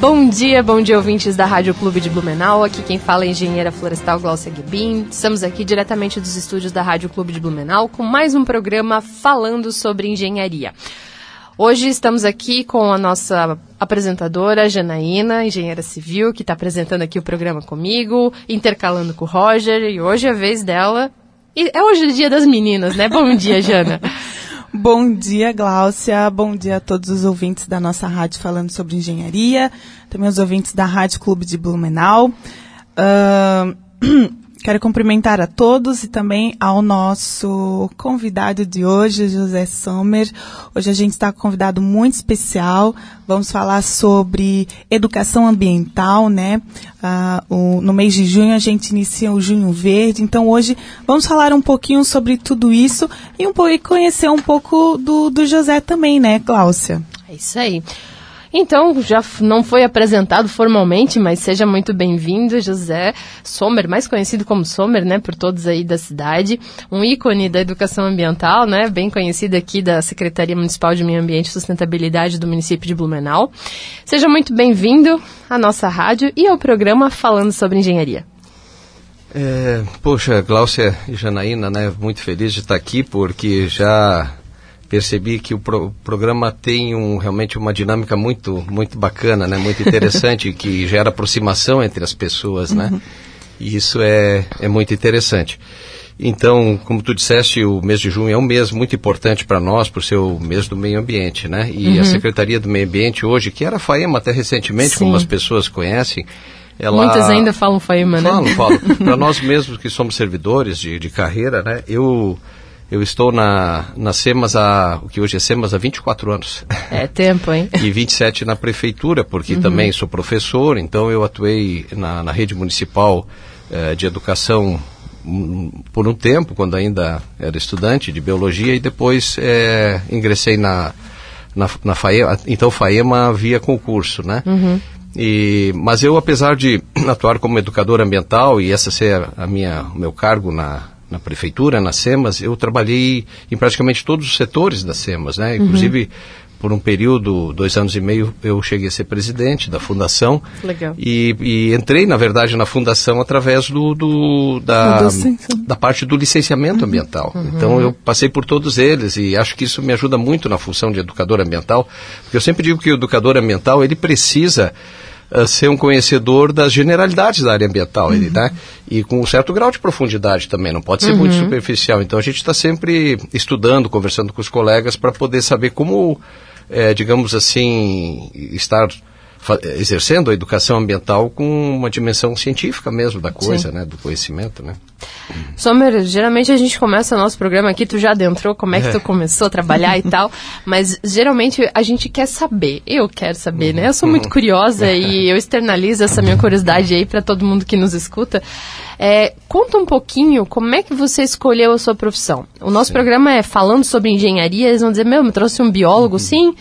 Bom dia, bom dia ouvintes da Rádio Clube de Blumenau. Aqui quem fala é a engenheira florestal Glaucia Guibin. Estamos aqui diretamente dos estúdios da Rádio Clube de Blumenau com mais um programa falando sobre engenharia. Hoje estamos aqui com a nossa apresentadora Janaína, engenheira civil, que está apresentando aqui o programa comigo, intercalando com o Roger, e hoje é a vez dela. E é hoje o dia das meninas, né? Bom dia, Jana. Bom dia, Gláucia. Bom dia a todos os ouvintes da nossa rádio falando sobre engenharia, também os ouvintes da Rádio Clube de Blumenau. Uh, Quero cumprimentar a todos e também ao nosso convidado de hoje, José Sommer. Hoje a gente está com um convidado muito especial. Vamos falar sobre educação ambiental, né? Ah, o, no mês de junho a gente inicia o Junho Verde. Então hoje vamos falar um pouquinho sobre tudo isso e, um, e conhecer um pouco do, do José também, né, Cláudia? É isso aí. Então, já não foi apresentado formalmente, mas seja muito bem-vindo, José Sommer, mais conhecido como Sommer, né, por todos aí da cidade, um ícone da educação ambiental, né, bem conhecido aqui da Secretaria Municipal de Meio Ambiente e Sustentabilidade do município de Blumenau. Seja muito bem-vindo à nossa rádio e ao programa Falando sobre Engenharia. É, poxa, Gláucia e Janaína, né, muito feliz de estar aqui, porque já percebi que o pro, programa tem um, realmente uma dinâmica muito muito bacana, né? Muito interessante que gera aproximação entre as pessoas, né? Uhum. E isso é, é muito interessante. Então, como tu disseste, o mês de junho é um mês muito importante para nós, por ser o mês do meio ambiente, né? E uhum. a Secretaria do Meio Ambiente hoje, que era a FAEMA até recentemente, Sim. como as pessoas conhecem, ela... Muitas ainda falam FAEMA, né? Falam, falam. para nós mesmos que somos servidores de, de carreira, né? Eu eu estou na, na SEMAS, há, o que hoje é SEMAS, há 24 anos. É tempo, hein? e 27 na prefeitura, porque uhum. também sou professor, então eu atuei na, na rede municipal eh, de educação um, por um tempo, quando ainda era estudante de biologia, e depois eh, ingressei na, na, na FAEMA, então FAEMA via concurso, né? Uhum. E, mas eu, apesar de atuar como educador ambiental, e essa ser a minha, o meu cargo na, na prefeitura, na SEMAS, eu trabalhei em praticamente todos os setores da SEMAS, né? Uhum. Inclusive, uhum. por um período, dois anos e meio, eu cheguei a ser presidente da fundação. Legal. E, e entrei, na verdade, na fundação através do, do da, da parte do licenciamento uhum. ambiental. Uhum. Então, eu passei por todos eles e acho que isso me ajuda muito na função de educador ambiental, porque eu sempre digo que o educador ambiental, ele precisa uh, ser um conhecedor das generalidades da área ambiental, uhum. ele, né? E com um certo grau de profundidade também, não pode ser uhum. muito superficial. Então a gente está sempre estudando, conversando com os colegas para poder saber como, é, digamos assim, estar exercendo a educação ambiental com uma dimensão científica mesmo da coisa, Sim. né, do conhecimento, né. Sommer, geralmente a gente começa o nosso programa aqui, tu já adentrou como é que é. tu começou a trabalhar e tal, mas geralmente a gente quer saber, eu quero saber, né? Eu sou muito curiosa e eu externalizo essa minha curiosidade aí para todo mundo que nos escuta. É, conta um pouquinho como é que você escolheu a sua profissão. O nosso Sim. programa é falando sobre engenharia, eles vão dizer, meu, me trouxe um biólogo, uhum. sim,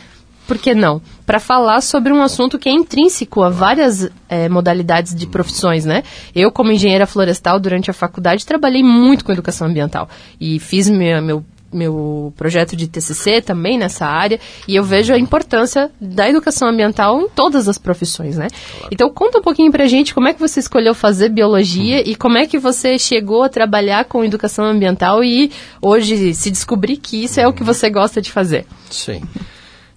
por que não? Para falar sobre um assunto que é intrínseco a várias é, modalidades de profissões, né? Eu, como engenheira florestal, durante a faculdade, trabalhei muito com educação ambiental e fiz meu, meu meu projeto de TCC também nessa área e eu vejo a importância da educação ambiental em todas as profissões, né? Claro. Então conta um pouquinho pra gente como é que você escolheu fazer biologia hum. e como é que você chegou a trabalhar com educação ambiental e hoje se descobrir que isso é o que você gosta de fazer. Sim.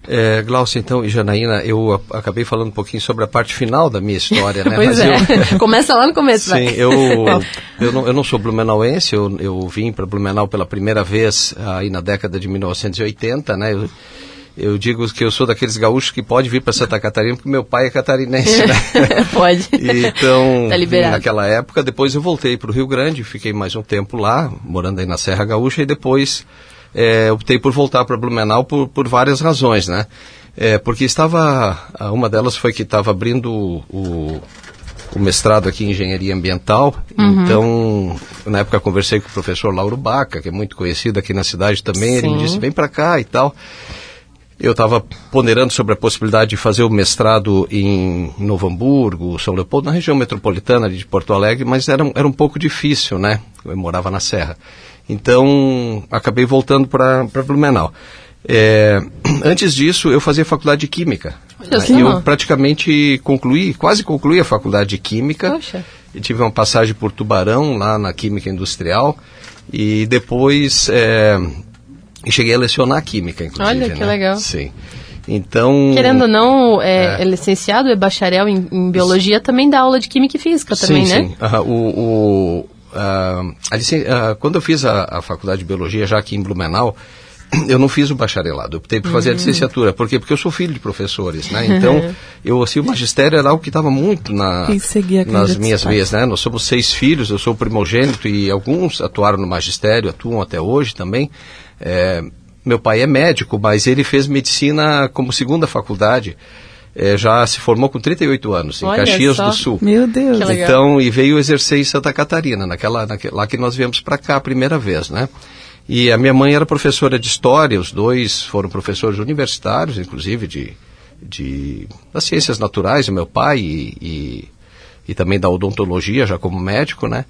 É, Glaucia, então, e Janaína, eu acabei falando um pouquinho sobre a parte final da minha história, né? pois Mas é, eu... começa lá no começo. Sim, eu, eu, não, eu não sou blumenauense, eu, eu vim para Blumenau pela primeira vez aí na década de 1980, né? Eu, eu digo que eu sou daqueles gaúchos que pode vir para Santa Catarina porque meu pai é catarinense, né? pode. então, tá naquela época, depois eu voltei para o Rio Grande, fiquei mais um tempo lá, morando aí na Serra Gaúcha, e depois é, optei por voltar para Blumenau por, por várias razões, né? É, porque estava, uma delas foi que estava abrindo o, o mestrado aqui em engenharia ambiental. Uhum. Então, na época conversei com o professor Lauro Baca, que é muito conhecido aqui na cidade também. Sim. Ele me disse: vem para cá e tal. Eu estava ponderando sobre a possibilidade de fazer o mestrado em Novo Hamburgo, São Leopoldo, na região metropolitana de Porto Alegre, mas era, era um pouco difícil, né? Eu morava na Serra. Então, acabei voltando para Blumenau. É, antes disso, eu fazia faculdade de Química. Eu praticamente concluí, quase concluí a faculdade de Química. Poxa. Eu tive uma passagem por Tubarão, lá na Química Industrial. E depois é, cheguei a lecionar Química, inclusive. Olha, que né? legal. Sim. Então. Querendo ou não, é, é. é licenciado, é bacharel em, em, biologia, também dá aula de química e física também, sim, né? Sim, uh, o, uh, uh, quando eu fiz a, a, faculdade de biologia já aqui em Blumenau, eu não fiz o bacharelado, eu optei por fazer uhum. a licenciatura. Por quê? Porque eu sou filho de professores, né? Então, eu, assim, o magistério era algo que estava muito na, nas minhas veias, né? Nós somos seis filhos, eu sou o primogênito e alguns atuaram no magistério, atuam até hoje também. É, meu pai é médico, mas ele fez medicina como segunda faculdade. É, já se formou com 38 anos, em Olha Caxias só. do Sul. Meu Deus. Então, e veio exercer em Santa Catarina, naquela, naquela, lá que nós viemos para cá a primeira vez, né? E a minha mãe era professora de história, os dois foram professores universitários, inclusive de, de das ciências naturais, o meu pai e, e, e também da odontologia, já como médico, né?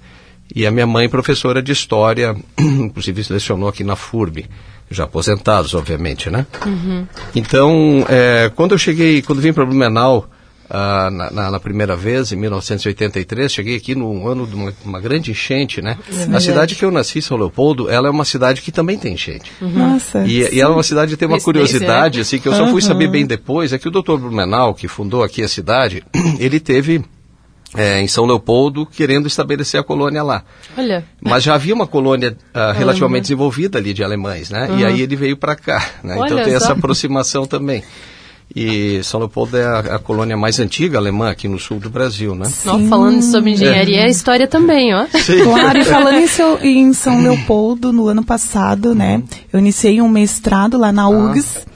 E a minha mãe professora de história, inclusive lecionou aqui na FURB, já aposentados, obviamente, né? Uhum. Então, é, quando eu cheguei, quando vim para Blumenau, ah, na, na, na, primeira vez, em 1983, cheguei aqui no ano de uma, uma grande enchente, né? É a cidade que eu nasci, São Leopoldo, ela é uma cidade que também tem enchente. Uhum. Nossa. E, e, ela é uma cidade que tem uma curiosidade, assim, que eu só fui saber bem depois, é que o doutor Blumenau, que fundou aqui a cidade, ele teve é, em São Leopoldo, querendo estabelecer a colônia lá. Olha. Mas já havia uma colônia uh, relativamente desenvolvida ali de alemães, né? Uhum. E aí ele veio para cá, né? Então tem só. essa aproximação também. E São Leopoldo é a, a, colônia mais antiga alemã aqui no sul do Brasil, né? Sim. falando sobre engenharia, é. é história também, ó. Sim. Claro, e falando em, seu, em, São Leopoldo, no ano passado, né? Eu iniciei um mestrado lá na URGS.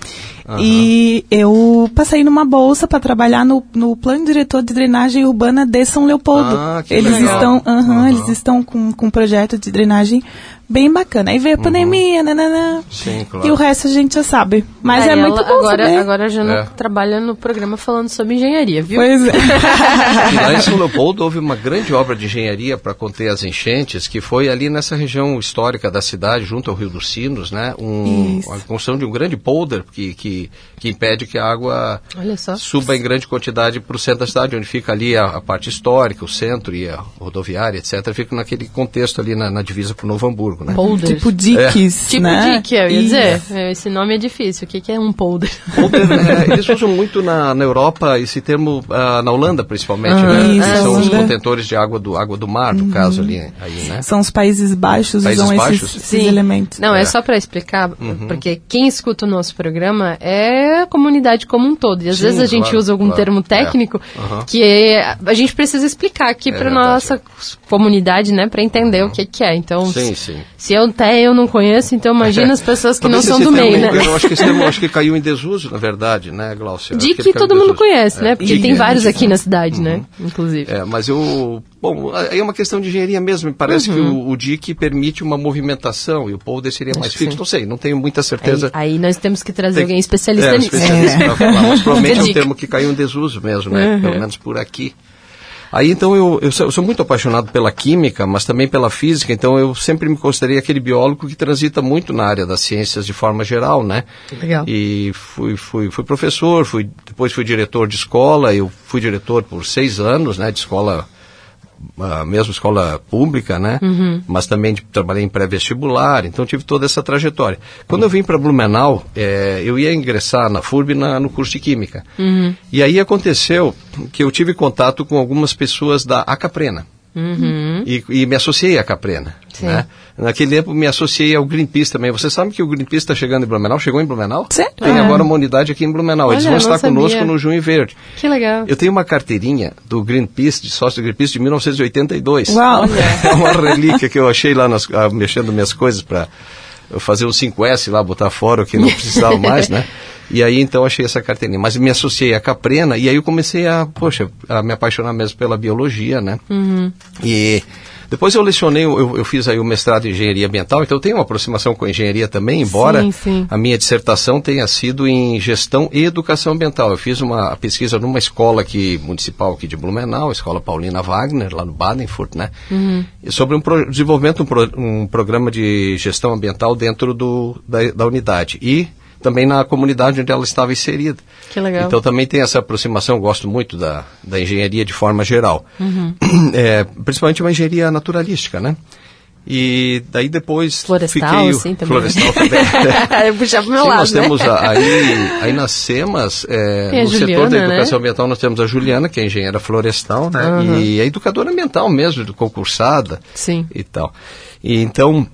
Ah. E eu passei numa bolsa para trabalhar no, no plano diretor de drenagem urbana de São Leopoldo. Ah, eles legal. estão, uh uh -huh. eles estão com, com um projeto de drenagem bem bacana. Aí veio a uhum. pandemia, nananã. Sim, claro. E o resto a gente já sabe. Mas é, é muito bom agora, saber. Agora já não é. trabalha no programa falando sobre engenharia, viu? Pois é. lá em São Leopoldo houve uma grande obra de engenharia para conter as enchentes, que foi ali nessa região histórica da cidade, junto ao Rio dos Sinos, né? Um, a construção de um grande polder que, que, que impede que a água suba em grande quantidade para o centro da cidade, onde fica ali a, a, parte histórica, o centro e a rodoviária, etc. Fica naquele contexto ali na, na divisa com Novo Hamburgo né? Polder. Tipo diques, é. né? Tipo dique, eu ia dizer. É, esse nome é difícil. O que, que é um polder? Polder, é, eles usam muito na, na Europa esse termo, uh, na Holanda principalmente, ah, né? Isso, são os contentores de água do, água do mar, no uhum. caso ali, aí, né? São os Países Baixos países usam baixos? Esses, esses, elementos. Não, é, é só para explicar, uhum. porque quem escuta o nosso programa é a comunidade como um todo. E às Sim, vezes a gente claro, usa algum claro. termo técnico é. uhum. que é, a gente precisa explicar aqui é para nossa comunidade, né, para entender o que, que é. Então, sim, sim. se eu até eu não conheço, então imagina as pessoas que não são do meio, né? Eu acho que esse termo acho que caiu em desuso, na verdade, né, Glaucia? De que, que todo mundo conhece, né? Porque tem vários aqui na cidade, né? Uhum. Inclusive. É, mas eu Bom, aí é uma questão de engenharia mesmo. Me parece uhum. que o, o DIC permite uma movimentação e o polder seria mais fixo. Sim. Não sei, não tenho muita certeza. Aí, aí nós temos que trazer Tem, alguém especialista é, nisso. Especialista é. falar, mas provavelmente é um termo que caiu em desuso mesmo, né? Uhum. Pelo menos por aqui. Aí então eu, eu sou, eu, sou, muito apaixonado pela química, mas também pela física, então eu sempre me considerei aquele biólogo que transita muito na área das ciências de forma geral, né? Legal. E fui, fui, fui professor, fui, depois fui diretor de escola, eu fui diretor por seis anos, né, de escola a mesma escola pública, né? Uhum. Mas também de, trabalhei em pré-vestibular, então tive toda essa trajetória. Quando eu vim para Blumenau, é, eu ia ingressar na FURB na, no curso de Química. Uhum. E aí aconteceu que eu tive contato com algumas pessoas da Acaprena. Uhum. E, e, me associei à Caprena. Né? Naquele tempo me associei ao Greenpeace também. Você sabe que o Greenpeace está chegando em Blumenau? Chegou em Blumenau? Certo. Tem é. agora uma unidade aqui em Blumenau. Olha, Eles vão estar conosco no Junho Verde. Que legal. Eu tenho uma carteirinha do Greenpeace, de sócio do Greenpeace, de 1982. Uau! É uma relíquia que eu achei lá nas, ah, mexendo minhas coisas para fazer um 5S lá, botar fora o que não precisava mais, né? E aí então achei essa carteirinha. Mas me associei à Caprena e aí eu comecei a, poxa, a me apaixonar mesmo pela biologia, né? Uhum. E depois eu lecionei, eu, eu, fiz aí o mestrado em engenharia ambiental, então eu tenho uma aproximação com a engenharia também, embora sim, sim. a minha dissertação tenha sido em gestão e educação ambiental. Eu fiz uma pesquisa numa escola aqui, municipal aqui de Blumenau, a Escola Paulina Wagner, lá no Badenfurt, né? Uhum. Sobre um pro, desenvolvimento um, pro, um programa de gestão ambiental dentro do, da, da unidade. E também na comunidade onde ela estava inserida. Que legal. Então também tem essa aproximação, eu gosto muito da, da engenharia de forma geral. Uhum. É, principalmente uma engenharia naturalística, né? E daí depois florestal, fiquei... Sim, também. Florestal também. Puxar pro meu sim, lado, nós né? temos a, aí, aí nas SEMAS, é, no Juliana, setor da educação né? ambiental, nós temos a Juliana, que é engenheira florestal, né? Uhum. E a educadora ambiental mesmo, concursada sim. e tal. E então,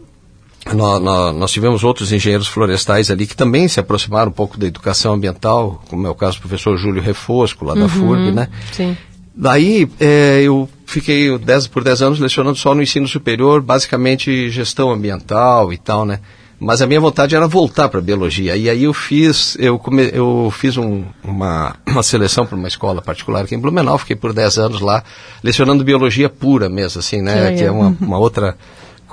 nós, nós, tivemos outros engenheiros florestais ali que também se aproximaram um pouco da educação ambiental, como é o caso do professor Júlio Refosco, lá da uhum, FURB, né? Sim. Daí é, eu fiquei dez, por 10 anos lecionando só no ensino superior, basicamente gestão ambiental e tal, né? Mas a minha vontade era voltar para a biologia. E aí eu fiz, eu, come, eu fiz um, uma, uma seleção para uma escola particular aqui em Blumenau, fiquei por 10 anos lá, lecionando biologia pura mesmo, assim, né? Que, que é uma, uma outra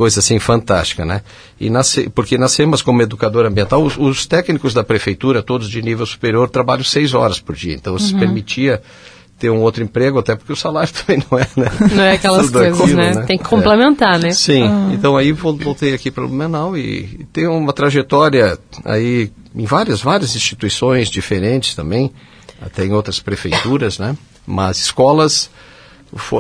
coisa assim fantástica, né? E nasce, porque nascemos como educador ambiental, os, os, técnicos da prefeitura, todos de nível superior, trabalham seis horas por dia. Então, isso uhum. permitia ter um outro emprego, até porque o salário também não é, né? Não é aquelas coisas, aquilo, né? né? Tem que complementar, é. né? Sim. Ah. Então, aí voltei aqui para o Blumenau e, e tenho uma trajetória aí em várias, várias instituições diferentes também, até em outras prefeituras, né? Mas escolas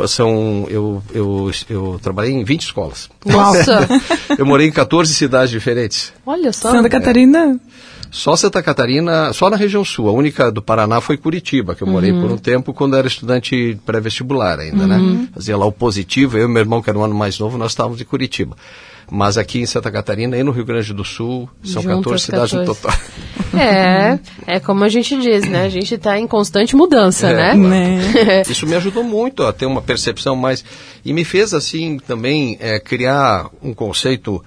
são eu, eu, eu trabalhei em 20 escolas. Nossa! eu morei em 14 cidades diferentes. Olha só. Santa Catarina? É. Só Santa Catarina, só na região sul. A única do Paraná foi Curitiba, que eu morei uhum. por um tempo quando era estudante pré-vestibular ainda, né? uhum. né? Fazia lá o positivo, eu e meu irmão, que era um ano mais novo, nós estávamos em Curitiba. Mas aqui em Santa Catarina e no Rio Grande do Sul são 14 cidades 14. no total. É, é como a gente diz, né? A gente está em constante mudança, é, né? Claro. Isso me ajudou muito a ter uma percepção mais. E me fez, assim, também é, criar um conceito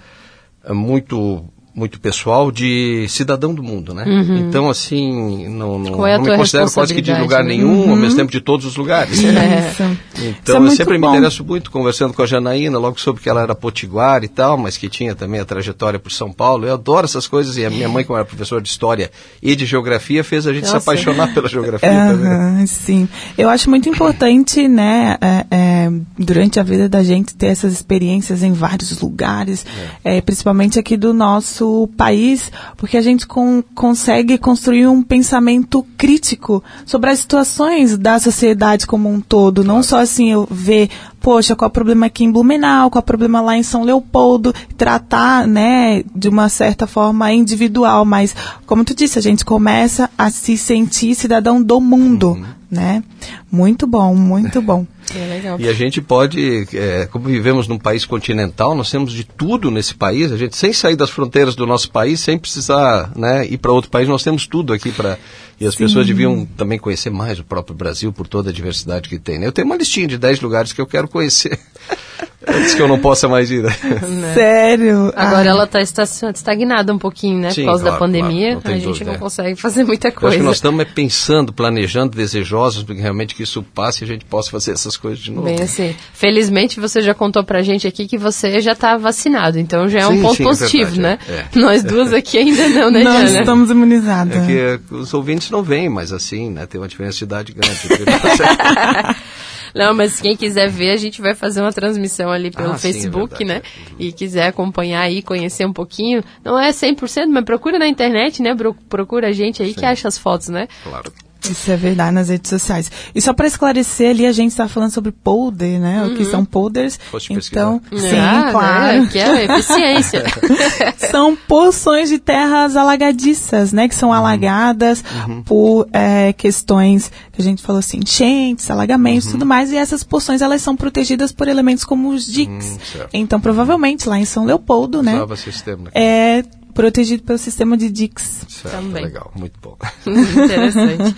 é, muito muito pessoal de cidadão do mundo, né? Uhum. Então, assim, não, não, é não me considero quase que de lugar nenhum, uhum. ao mesmo tempo de todos os lugares. É. Então, é eu sempre bom. me interesso muito, conversando com a Janaína, logo soube que ela era potiguar e tal, mas que tinha também a trajetória por São Paulo. Eu adoro essas coisas, e a minha mãe, como era professora de História e de Geografia, fez a gente Nossa. se apaixonar pela Geografia uhum, também. Sim. Eu acho muito importante, né, é, é, durante a vida da gente, ter essas experiências em vários lugares, é principalmente aqui do nosso nosso país, porque a gente com, consegue construir um pensamento crítico sobre as situações da sociedade como um todo, não só assim eu ver, poxa, qual é o problema aqui em Blumenau, qual é o problema lá em São Leopoldo, tratar, né, de uma certa forma individual, mas como tu disse, a gente começa a se sentir cidadão do mundo, uhum. né? Muito bom, muito bom. É e a gente pode, é, como vivemos num país continental, nós temos de tudo nesse país, a gente sem sair das fronteiras do nosso país, sem precisar né, ir para outro país, nós temos tudo aqui para. E as Sim. pessoas deviam também conhecer mais o próprio Brasil por toda a diversidade que tem. Né? Eu tenho uma listinha de 10 lugares que eu quero conhecer. Antes que eu não possa mais ir. Né? né? Sério? Agora ela está estagnada um pouquinho, né? Sim, por causa claro, da pandemia. Claro, a gente dúvida, não é. consegue fazer muita coisa. Eu acho que nós estamos pensando, planejando, desejosos, porque realmente que isso passe e a gente possa fazer essas coisas de novo. Bem assim. Felizmente você já contou pra gente aqui que você já está vacinado, então já é sim, um ponto sim, é positivo, é né? É. Nós duas aqui ainda não, né, Nós Diana? estamos imunizadas. É que os ouvintes não vêm, mas assim, né? Tem uma diferença de idade grande. Não, mas quem quiser ver, a gente vai fazer uma transmissão ali pelo ah, Facebook, sim, é né? E quiser acompanhar aí, conhecer um pouquinho. Não é 100%, mas procura na internet, né? Procura a gente aí sim. que acha as fotos, né? Claro. Isso é verdade nas redes sociais. E só para esclarecer ali, a gente está falando sobre polder, né? Uhum. O que uhum. são polders. então, sim, ah, claro. Né? Que é eficiência. são porções de terras alagadiças, né? Que são uhum. alagadas uhum. por é, questões que a gente falou assim, enchentes, alagamentos, uhum. tudo mais. E essas porções elas são protegidas por elementos como os diques. Hum, então, provavelmente lá em São Leopoldo, né? Sistema, é protegido pelo sistema de Dix. Certo, Também. Legal, muito bom. Interessante.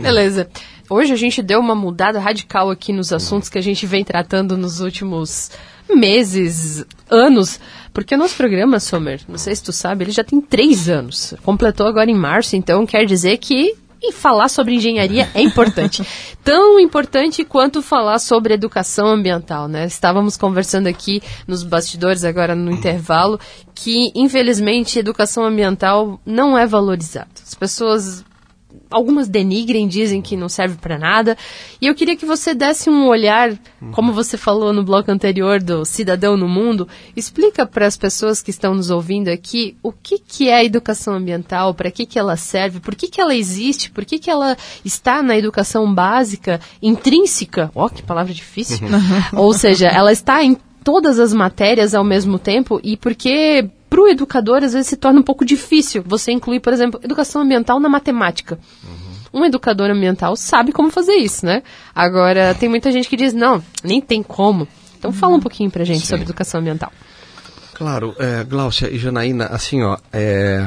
Beleza. Hoje a gente deu uma mudada radical aqui nos assuntos que a gente vem tratando nos últimos meses, anos, porque o nosso programa, Sommer, não sei se tu sabe, ele já tem três anos. Completou agora em março, então quer dizer que e falar sobre engenharia é importante. Tão importante quanto falar sobre educação ambiental, né? Estávamos conversando aqui nos bastidores, agora no intervalo, que infelizmente educação ambiental não é valorizada. As pessoas algumas denigrem, dizem que não serve para nada. E eu queria que você desse um olhar, como você falou no bloco anterior do Cidadão no Mundo, explica para as pessoas que estão nos ouvindo aqui o que, que é a educação ambiental, para que, que ela serve, por que, que ela existe, por que, que ela está na educação básica, intrínseca, ó, oh, que palavra difícil, ou seja, ela está em todas as matérias ao mesmo tempo e porque para o educador às vezes se torna um pouco difícil você incluir, por exemplo, educação ambiental na matemática. Uhum. Um educador ambiental sabe como fazer isso, né? Agora, tem muita gente que diz, não, nem tem como. Então, fala um pouquinho para gente Sim. sobre educação ambiental. Claro, é, Glaucia e Janaína, assim, ó, é,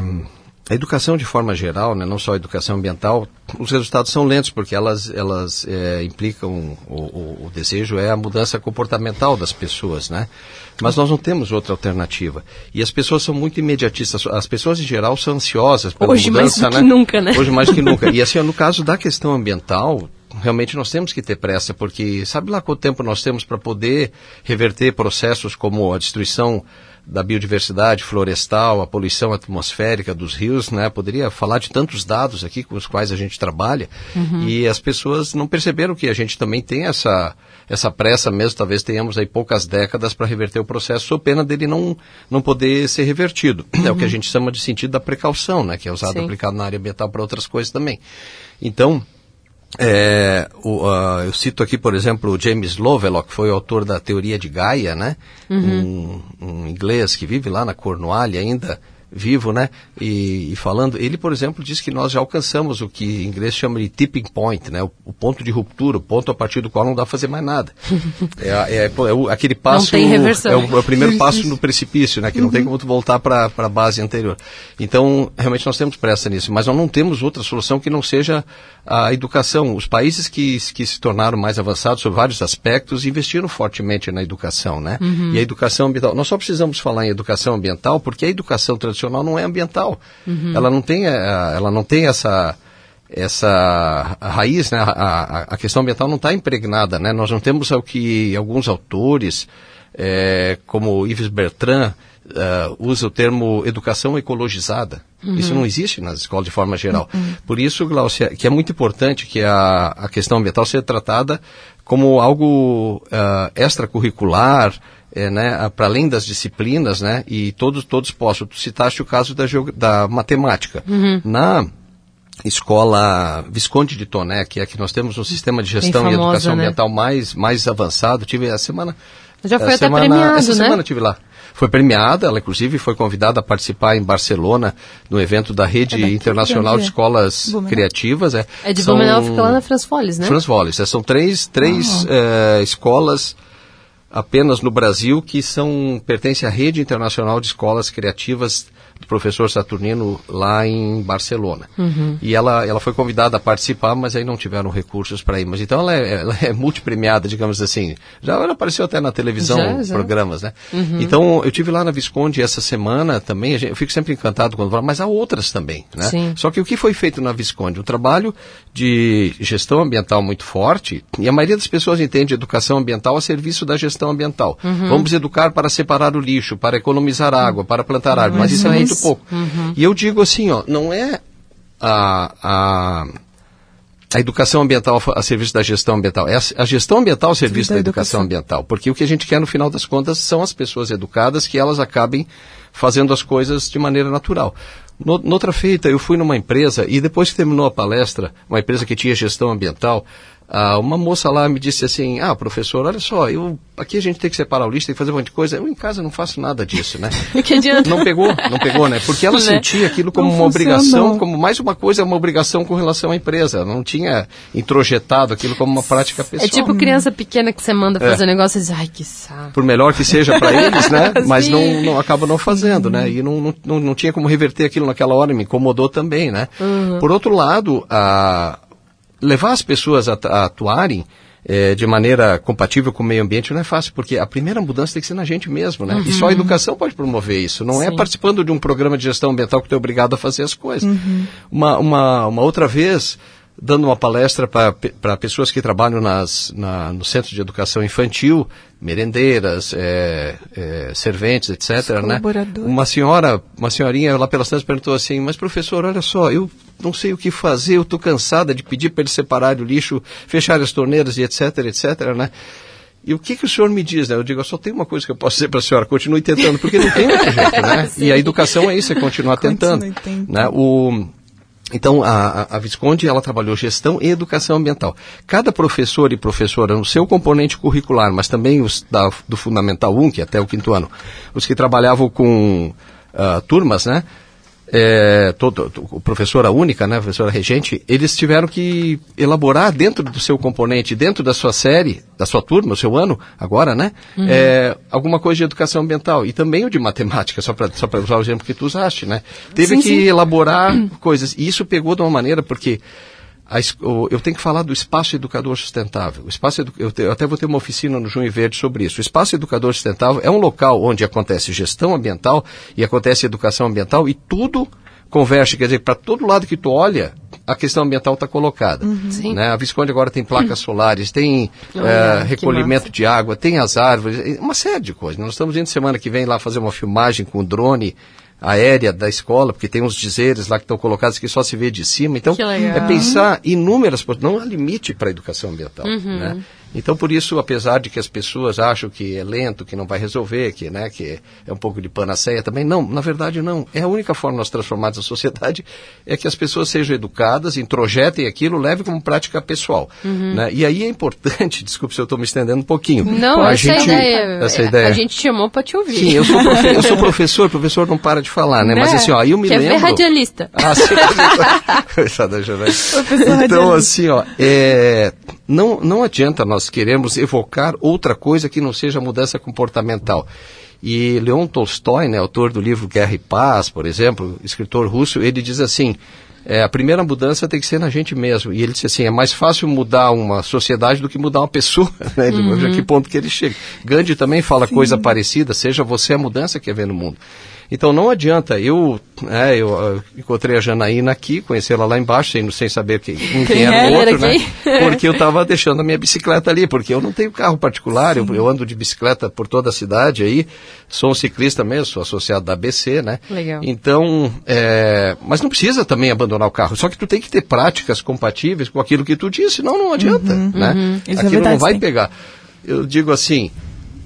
a educação de forma geral, né, não só a educação ambiental, os resultados são lentos porque elas, elas é, implicam, o, o, o, desejo é a mudança comportamental das pessoas, né? Mas nós não temos outra alternativa. E as pessoas são muito imediatistas, as pessoas em geral são ansiosas pela Hoje mudança, mais do né? que nunca, né? Hoje mais que nunca. E assim, no caso da questão ambiental, realmente nós temos que ter pressa, porque sabe lá quanto tempo nós temos para poder reverter processos como a destruição da biodiversidade florestal, a poluição atmosférica dos rios, né? Poderia falar de tantos dados aqui com os quais a gente trabalha uhum. e as pessoas não perceberam que a gente também tem essa essa pressa mesmo, talvez tenhamos aí poucas décadas para reverter o processo, sob pena dele não, não poder ser revertido. Uhum. É o que a uhum. gente chama de sentido da precaução, né? Que é usado Sim. aplicado na área ambiental para outras coisas também. Então, é, o, uh, eu cito aqui, por exemplo, o James Lovelock, que foi o autor da teoria de Gaia, né? Uhum. Um, um, inglês que vive lá na Cornualha ainda, vivo, né? E, e, falando, ele, por exemplo, diz que nós já alcançamos o que em inglês chama de tipping point, né? O, o ponto de ruptura, o ponto a partir do qual não dá para fazer mais nada. é, é, é o, aquele passo, não tem reversão. É, o, é o primeiro passo no precipício, né? Que não uhum. tem como tu voltar para a base anterior. Então, realmente nós temos pressa nisso, mas nós não temos outra solução que não seja a educação. Os países que, que se tornaram mais avançados sobre vários aspectos investiram fortemente na educação, né? Uhum. E a educação ambiental. Nós só precisamos falar em educação ambiental porque a educação tradicional não é ambiental. Uhum. Ela não tem, eh, ela não tem essa essa raiz, né? A, a, a questão ambiental não está impregnada, né? Nós não temos o que alguns autores, é, como Yves Bertrand, uh, usa o termo educação ecologizada. Uhum. Isso não existe nas escolas de forma geral. Uhum. Por isso, Glaucia, que é muito importante que a, a questão ambiental seja tratada como algo uh, extracurricular, é, né, para além das disciplinas, né, e todos, todos possam. Tu citaste o caso da, da matemática. Uhum. Na escola Visconde de Toné, que é que nós temos um sistema de gestão famosa, e educação né? ambiental mais, mais avançado, tive a semana... Já foi até semana, premiado, essa né? semana eu tive lá foi premiada, ela inclusive foi convidada a participar em Barcelona no evento da Rede é Internacional de Escolas Blumenau. Criativas. É, é de são, Blumenau, fica lá na Transfoles, né? Transfoles, é, são três, três é, escolas apenas no Brasil que são pertencem à Rede Internacional de Escolas Criativas do professor Saturnino lá em Barcelona. Uhum. E ela, ela foi convidada a participar, mas aí não tiveram recursos para ir. Mas então ela é, ela é multipremiada, digamos assim. Já ela apareceu até na televisão, já, já. programas, né? Uhum. Então eu tive lá na Visconde essa semana também. eu fico sempre encantado quando falo, mas há outras também, né? Sim. Só que o que foi feito na Visconde? Um trabalho de gestão ambiental muito forte. E a maioria das pessoas entende educação ambiental a serviço da gestão ambiental. Uhum. Vamos educar para separar o lixo, para economizar água, para plantar árvores. Mas isso é muito muito pouco. Uhum. E eu digo assim, ó, não é a, a, a educação ambiental a serviço da gestão ambiental, é a, gestão ambiental a serviço da, da educação. educação ambiental. Porque o que a gente quer, no final das contas, são as pessoas educadas que elas acabem fazendo as coisas de maneira natural. No, noutra feita, eu fui numa empresa e depois que terminou a palestra, uma empresa que tinha gestão ambiental, ah, uma moça lá me disse assim, ah, professor, olha só, eu, aqui a gente tem que separar o lixo, tem que fazer um monte de coisa. Eu em casa não faço nada disso, né? que adianta? Não pegou, não pegou, né? Porque ela né? sentia aquilo como não uma obrigação, como mais uma coisa, uma obrigação com relação à empresa. Não tinha introjetado aquilo como uma prática pessoal. É tipo criança pequena que você manda fazer é. negócio e diz, ai, que saco. Por melhor que seja para eles, né? Mas não, não acaba não fazendo, né? E não, não, não tinha como reverter aquilo naquela hora, me incomodou também, né? Uhum. Por outro lado, a levar as pessoas a, a atuarem é, de maneira compatível com o meio ambiente não é fácil, porque a primeira mudança tem que ser na gente mesmo, né? Uhum. E só a uhum. educação pode promover isso. Não é Sim. é participando de um programa de gestão ambiental que tu é obrigado a fazer as coisas. Uhum. Uma, uma, uma outra vez, dando uma palestra para pessoas que trabalham nas, na, no Centro de Educação Infantil, merendeiras, é, é, serventes, etc. Né? Uma senhora, uma senhorinha lá pelas tantas perguntou assim, mas professor, olha só, eu não sei o que fazer, eu estou cansada de pedir para eles separarem o lixo, fechar as torneiras e etc, etc, né? E o que, que o senhor me diz, né? Eu digo, eu só tenho uma coisa que eu posso dizer para a senhora, continue tentando, porque não tem outro jeito, né? e a educação é isso, é continuar tentando. Né? O, então, a, a, Visconde, ela trabalhou gestão e educação ambiental. Cada professor e professora, no seu componente curricular, mas também os da, do Fundamental 1, que é até o quinto ano, os que trabalhavam com uh, turmas, né? É, todo, o professora única, né, a professora regente, eles tiveram que elaborar dentro do seu componente, dentro da sua série, da sua turma, o seu ano, agora, né, uhum. é, alguma coisa de educação ambiental e também o de matemática, só para só usar o exemplo que tu usaste, né. Teve sim, que sim. elaborar uhum. coisas e isso pegou de uma maneira porque eu tenho que falar do espaço educador sustentável. O espaço edu, eu, até vou ter uma oficina no Junho Verde sobre isso. O espaço educador sustentável é um local onde acontece gestão ambiental e acontece educação ambiental e tudo converge, quer dizer, para todo lado que tu olha, a questão ambiental está colocada. Uhum. Né? A Visconde agora tem placas uhum. solares, tem é, recolhimento de água, tem as árvores, uma série de coisas. Nós estamos indo semana que vem lá fazer uma filmagem com o drone aérea da escola, porque tem uns dizeres lá que estão colocados que só se vê de cima. Então, é pensar inúmeras não há limite para a educação ambiental. Uhum. Né? Então, por isso, apesar de que as pessoas acham que é lento, que não vai resolver, que, né, que é um pouco de panaceia também, não, na verdade não. É a única forma de nós transformarmos a sociedade é que as pessoas sejam educadas, introjetem aquilo, levem como prática pessoal. Uhum. Né? E aí é importante, desculpe se eu estou me estendendo um pouquinho. Não, a essa, gente, ideia, essa ideia. A gente chamou para te ouvir. Sim, eu sou, profe, eu sou professor, professor não para de falar, né? né? Mas assim, ó, eu me Quer lembro... Ver radialista. Ah, sim. Coitada, Então, assim, ó, é, não, não adianta nós queremos evocar outra coisa que não seja mudança comportamental. E Leon Tolstói, né, autor do livro Guerra e Paz, por exemplo, escritor russo, ele diz assim, é, a primeira mudança tem que ser na gente mesmo. E ele disse assim, é mais fácil mudar uma sociedade do que mudar uma pessoa. Né? Uhum. que ponto que ele chega. Gandhi também fala Sim. coisa parecida, seja você a mudança que ver no mundo. Então não adianta, eu, é, eu, encontrei a Janaína aqui, conheci ela lá embaixo, sem, sem saber quem, quem, quem era o outro, né? Porque eu estava deixando a minha bicicleta ali, porque eu não tenho carro particular, eu, eu, ando de bicicleta por toda a cidade aí, sou um ciclista mesmo, sou associado da ABC, né? Legal. Então, é, mas não precisa também abandonar o carro, só que tu tem que ter práticas compatíveis com aquilo que tu disse, senão não adianta, uhum, né? Uhum. É aquilo é verdade, não vai sim. pegar. Eu digo assim,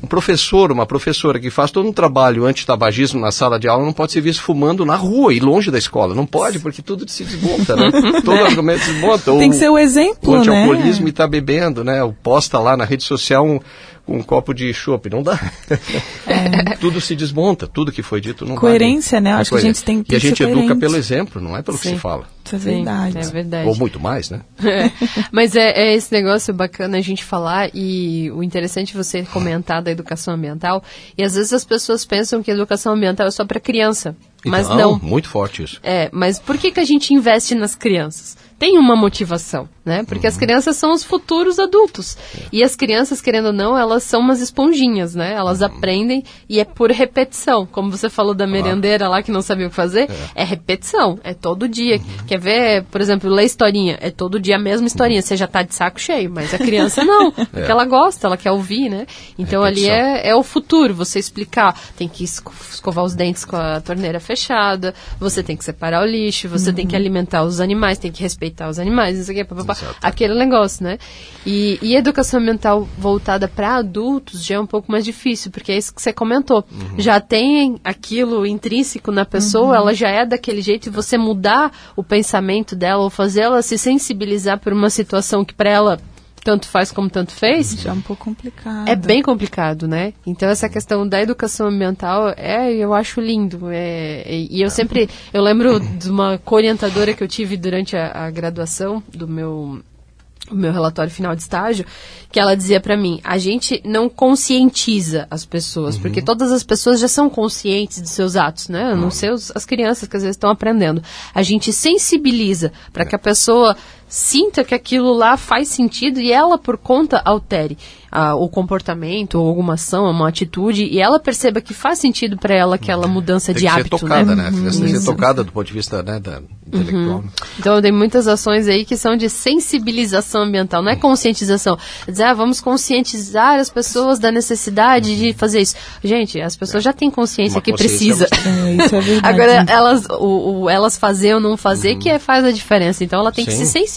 um professor, uma professora que faz todo um trabalho anti-tabagismo na sala de aula não pode ser visto fumando na rua e longe da escola. Não pode, porque tudo se desmonta, né? todo argumento se desmonta. Tem que ser o exemplo, o anti-alcoolismo né? e está bebendo, né? O posta lá na rede social um, com um copo de chopp. Não dá. É. tudo se desmonta, tudo que foi dito não Coerência, vale. né? Acho que a gente tem que E a gente educa pelo exemplo, não é pelo Sim. que se fala. Isso é verdade. Sim, é verdade. Ou muito mais, né? É. Mas é, é, esse negócio bacana a gente falar e o interessante é você comentar da educação ambiental. E às vezes as pessoas pensam que a educação ambiental é só para criança. Mas então, não. Muito forte isso. É, mas por que, que a gente investe nas crianças? tem uma motivação, né? Porque uhum. as crianças são os futuros adultos. É. E as crianças, querendo ou não, elas são umas esponjinhas, né? Elas uhum. aprendem e é por repetição. Como você falou da merendeira lá que não sabia o que fazer, é, é repetição, é todo dia. Uhum. Quer ver, por exemplo, ler historinha, é todo dia a mesma historinha. Você já tá de saco cheio, mas a criança não, porque é. ela gosta, ela quer ouvir, né? Então ali é, é o futuro, você explicar, tem que escovar os dentes com a torneira fechada, você tem que separar o lixo, você tem que uhum. alimentar os animais, tem que respeitar respeitar os animais, isso aqui, papapá, aquele negócio, né? E, e educação ambiental voltada para adultos já é um pouco mais difícil, porque é isso que você comentou. Uhum. Já tem aquilo intrínseco na pessoa, uhum. ela já é daquele jeito, e você mudar o pensamento dela ou fazer ela se sensibilizar por uma situação que para ela tanto faz como tanto fez. Já é um pouco complicado. É bem complicado, né? Então essa questão da educação ambiental é, eu acho lindo. É, e eu sempre, eu lembro de uma orientadora que eu tive durante a, a graduação do meu o meu relatório final de estágio, que ela dizia para mim, a gente não conscientiza as pessoas, uhum. porque todas as pessoas já são conscientes de seus atos, né? Uhum. Não sei os, as crianças que às vezes estão aprendendo. A gente sensibiliza para que a pessoa sinta que aquilo lá faz sentido e ela por conta altere uh, o comportamento ou alguma ação, uma atitude e ela perceba que faz sentido para ela aquela mudança tem de que hábito, ser tocada, né? né? Tem que ser tocada do ponto de vista né, da intelectual. Né? Então tem muitas ações aí que são de sensibilização ambiental, não é conscientização. É dizer, ah, vamos conscientizar as pessoas da necessidade de fazer isso. Gente, as pessoas já têm consciência Uma que consciência precisa. É, isso é verdade. Agora, elas, o, o- elas fazer ou não fazer que é- faz a diferença. Então ela tem que Sim. se sensibilizar.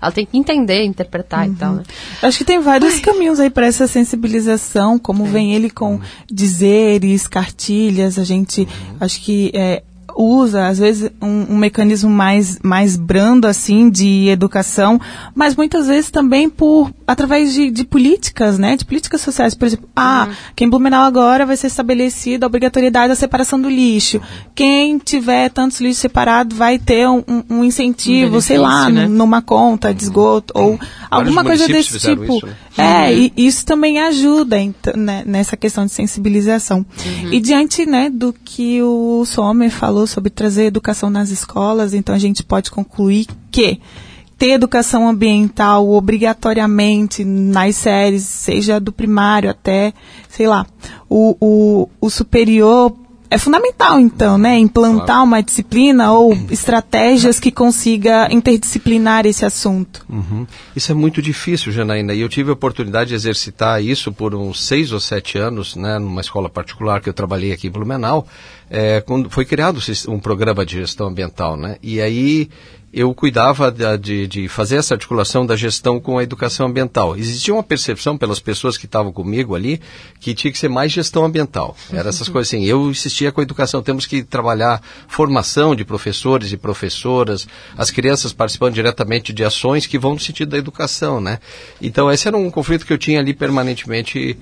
Ela tem que entender, interpretar e tal, né? Acho que tem vários caminhos aí para essa sensibilização, como vem ele com dizeres, cartilhas, a gente acho que é, usa às vezes um, um mecanismo mais mais brando assim de educação, mas muitas vezes também por através de, de políticas, né, de políticas sociais, por exemplo, ah, quem em Blumenau agora vai ser estabelecida a obrigatoriedade da separação do lixo. Quem tiver tantos lixos separados vai ter um, um- um incentivo, sei lá, né? num- numa conta de esgoto ou alguma coisa desse tipo. isso, né? É, e isso também ajuda ent- né, nessa questão de sensibilização. E diante né, do que o Sommer falou sobre trazer educação nas escolas, então a gente pode concluir que ter educação ambiental obrigatoriamente nas séries, seja do primário até, sei lá, o, o, o superior, é fundamental, então, né? Implantar Claro. uma disciplina ou estratégias que consiga interdisciplinar esse assunto. Uhum. Isso é muito difícil, Janaína. E eu tive a oportunidade de exercitar isso por uns seis ou sete anos, né, numa escola particular que eu trabalhei aqui em Blumenau, é, quando foi criado um um programa de gestão ambiental, né? E aí eu cuidava da- de, de fazer essa articulação da gestão com a educação ambiental. Existia uma percepção pelas pessoas que estavam comigo ali que tinha que ser mais gestão ambiental. Era essas coisas assim. Eu insistia com a educação. Temos que trabalhar formação de professores e professoras, as crianças participando diretamente de ações que vão no sentido da educação, né? Então esse era um conflito que eu tinha ali permanentemente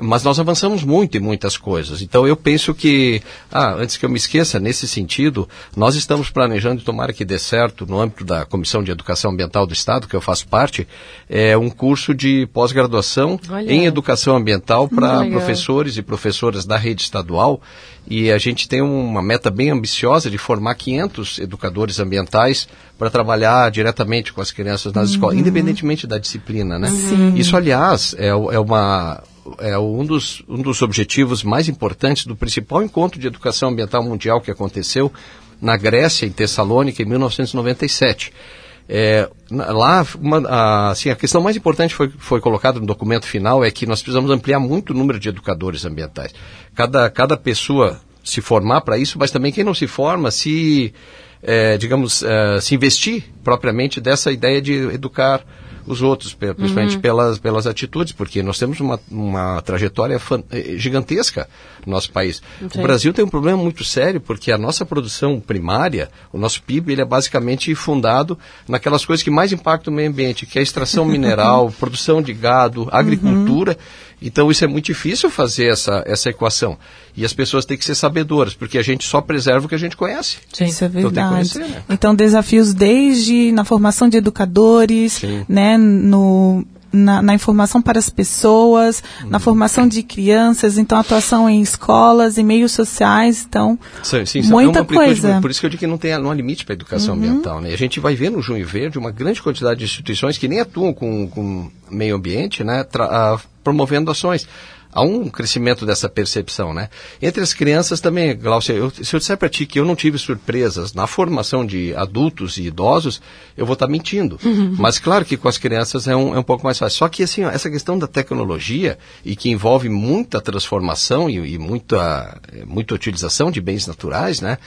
mas nós avançamos muito em muitas coisas. Então eu penso que, ah, antes que eu me esqueça, nesse sentido, nós estamos planejando, e tomara que dê certo, no âmbito da Comissão de Educação Ambiental do Estado, que eu faço parte, é um curso de pós-graduação em educação ambiental para professores e professoras da rede estadual. E a gente tem uma meta bem ambiciosa de formar 500 educadores ambientais para trabalhar diretamente com as crianças nas escolas, independentemente da disciplina, né? Isso, aliás, é, é uma é um dos, um dos objetivos mais importantes do principal encontro de educação ambiental mundial que aconteceu na Grécia, em Tessalônica, em 1997. É, lá, uma, a, assim, a questão mais importante foi, foi colocada no documento final é que nós precisamos ampliar muito o número de educadores ambientais. Cada, cada pessoa se formar para isso, mas também quem não se forma, se, é, digamos, é, se investir propriamente dessa ideia de educar os outros, principalmente pelas, pelas atitudes, porque nós temos uma, uma trajetória eh, gigantesca no nosso país. O Brasil tem um problema muito sério, porque a nossa produção primária, o nosso PIB, ele é basicamente fundado naquelas coisas que mais impactam o meio ambiente, que é a extração mineral, produção de gado, agricultura. Então isso é muito difícil fazer essa, essa equação. E as pessoas têm que ser sabedoras, porque a gente só preserva o que a gente conhece. Isso é Então verdade. conhecer, né? Então, desafios desde na formação de educadores, Sim. né, no, na, na informação para as pessoas, na Uhum. formação de crianças, então atuação em escolas e meios sociais, então Sim, sim, é muita uma amplitude, coisa. Uhum. Por isso que eu digo que não, tem, não há limite para a educação ambiental. Né? A gente vai ver no Junho Verde uma grande quantidade de instituições que nem atuam com, com meio ambiente, né? tra- ah, promovendo ações. Há um crescimento dessa percepção, né? Entre as crianças também, Glaucia, eu, se eu disser para ti que eu não tive surpresas na formação de adultos e idosos, eu vou estar mentindo. Mas claro que com as crianças é um, é um pouco mais fácil. Só que assim, ó, essa questão da tecnologia e que envolve muita transformação e, e muita, eh, muita utilização de bens naturais, né?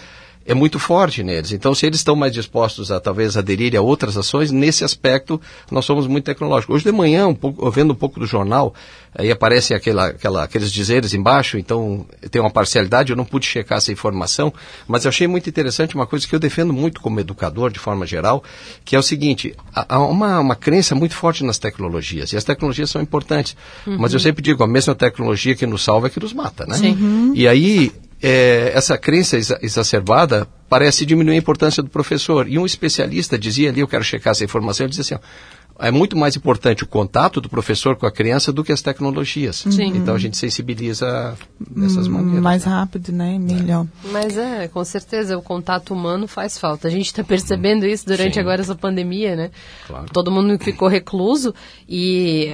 É muito forte neles. Então, se eles estão mais dispostos a talvez aderir a outras ações, nesse aspecto nós somos muito tecnológicos. Hoje de manhã, um pouco, vendo um pouco do jornal, aí aparecem aquela, aquela, aqueles dizeres embaixo, então tem uma parcialidade, eu não pude checar essa informação, mas eu achei muito interessante uma coisa que eu defendo muito como educador, de forma geral, que é o seguinte, há uma, uma crença muito forte nas tecnologias, e as tecnologias são importantes, mas eu sempre digo, a mesma tecnologia que nos salva é que nos mata, né? Sim. E aí, é, essa crença exa- exacerbada parece diminuir a importância do professor. E um especialista dizia ali, eu quero checar essa informação, ele dizia assim, ó, é muito mais importante o contato do professor com a criança do que as tecnologias. Sim. Então a gente sensibiliza dessas maneiras. Mais rápido, né? Melhor. É. Mas é, com certeza, o contato humano faz falta. A gente está percebendo isso durante Sim. agora essa pandemia, né? Claro. Todo mundo ficou recluso e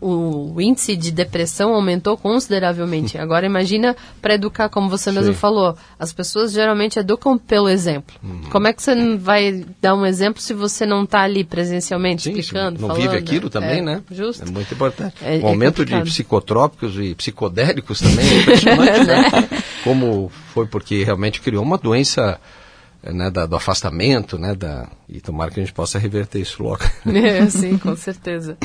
o, índice de depressão aumentou consideravelmente. Agora imagina para educar, como você Sim. mesmo falou, as pessoas geralmente educam pelo exemplo. Uhum. Como é que você vai dar um exemplo se você não está ali presencialmente explicando? Não falando, vive aquilo também, é, né? Justo. É muito importante. É, o é aumento de psicotrópicos e psicodélicos também é impressionante, né? Como foi porque realmente criou uma doença né, da, do afastamento, né, da, e tomara que a gente possa reverter isso logo. É, sim, com certeza.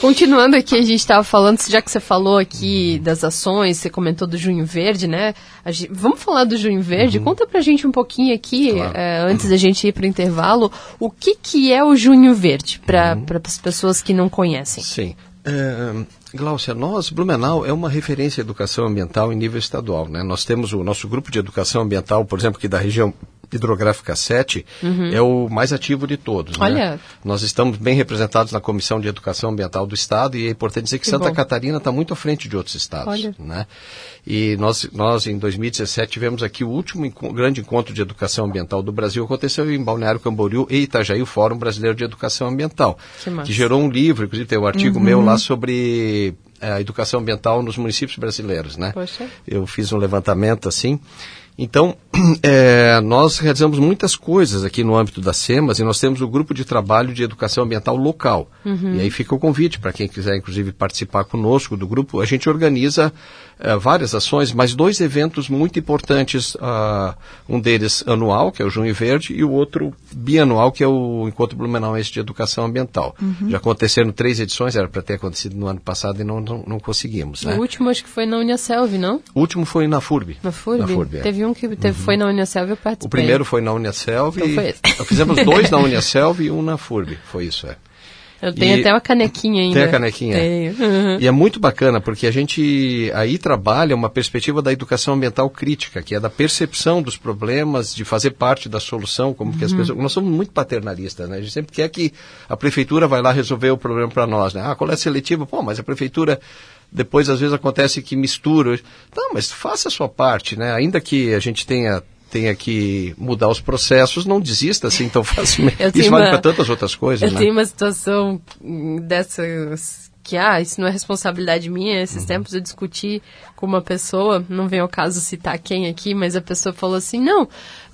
Continuando aqui, a gente estava falando, já que você falou aqui das ações, você comentou do Junho Verde, né? Gente, vamos falar do Junho Verde? Uhum. Conta pra gente um pouquinho aqui, claro. é, antes da gente ir para o intervalo, o que, que é o Junho Verde, para uhum. as pessoas que não conhecem. Sim. É, Glaucia, nós, Blumenau, é uma referência à educação ambiental em nível estadual. Né? Nós temos o nosso grupo de educação ambiental, por exemplo, aqui da região hidrográfica 7 uhum. é o mais ativo de todos. Né? Olha. Né? Nós estamos bem representados na Comissão de Educação Ambiental do Estado e é importante dizer que, que Santa bom. Catarina está muito à frente de outros estados. Olha. Né? E nós, nós, em 2017, tivemos aqui o último enco grande encontro de educação ambiental do Brasil, aconteceu em Balneário Camboriú e Itajaí, o Fórum Brasileiro de Educação Ambiental, que, que gerou um livro, inclusive tem um artigo uhum. meu lá sobre eh, a educação ambiental nos municípios brasileiros, né? Poxa. Eu fiz um levantamento assim então, é, nós realizamos muitas coisas aqui no âmbito das SEMAS e nós temos o grupo de trabalho de educação ambiental local. Uhum. E aí fica o convite para quem quiser, inclusive, participar conosco do grupo. A gente organiza é, várias ações, mas dois eventos muito importantes. Uh, um deles anual, que é o Junho Verde, e o outro bianual, que é o Encontro Blumenauense de Educação Ambiental. Uhum. Já aconteceram três edições, era para ter acontecido no ano passado e não, não, não conseguimos. Né? O último acho que foi na Uniaselv, não? O último foi na FURB. Na FURB? Na FURB é. Teve um que teve, uhum. foi na Uniaselv eu participei. O primeiro foi na Uniaselv então e fizemos dois na Uniaselv e um na FURB, foi isso, é. Eu tenho e até uma canequinha ainda. Tem a canequinha. Uhum. E é muito bacana, porque a gente aí trabalha uma perspectiva da educação ambiental crítica, que é da percepção dos problemas, de fazer parte da solução, como uhum. que as uhum. pessoas. Nós somos muito paternalistas, né? A gente sempre quer que a prefeitura vai lá resolver o problema para nós, né? Ah, coleta seletiva, pô, mas a prefeitura depois às vezes acontece que mistura. Não, mas faça a sua parte, né? Ainda que a gente tenha tenha que mudar os processos, não desista assim tão facilmente. Isso vale para tantas outras coisas. Eu né? tenho uma situação dessas que, ah, isso não é responsabilidade minha. Esses uhum. tempos eu discuti com uma pessoa, não vem ao caso citar quem aqui, mas a pessoa falou assim: não,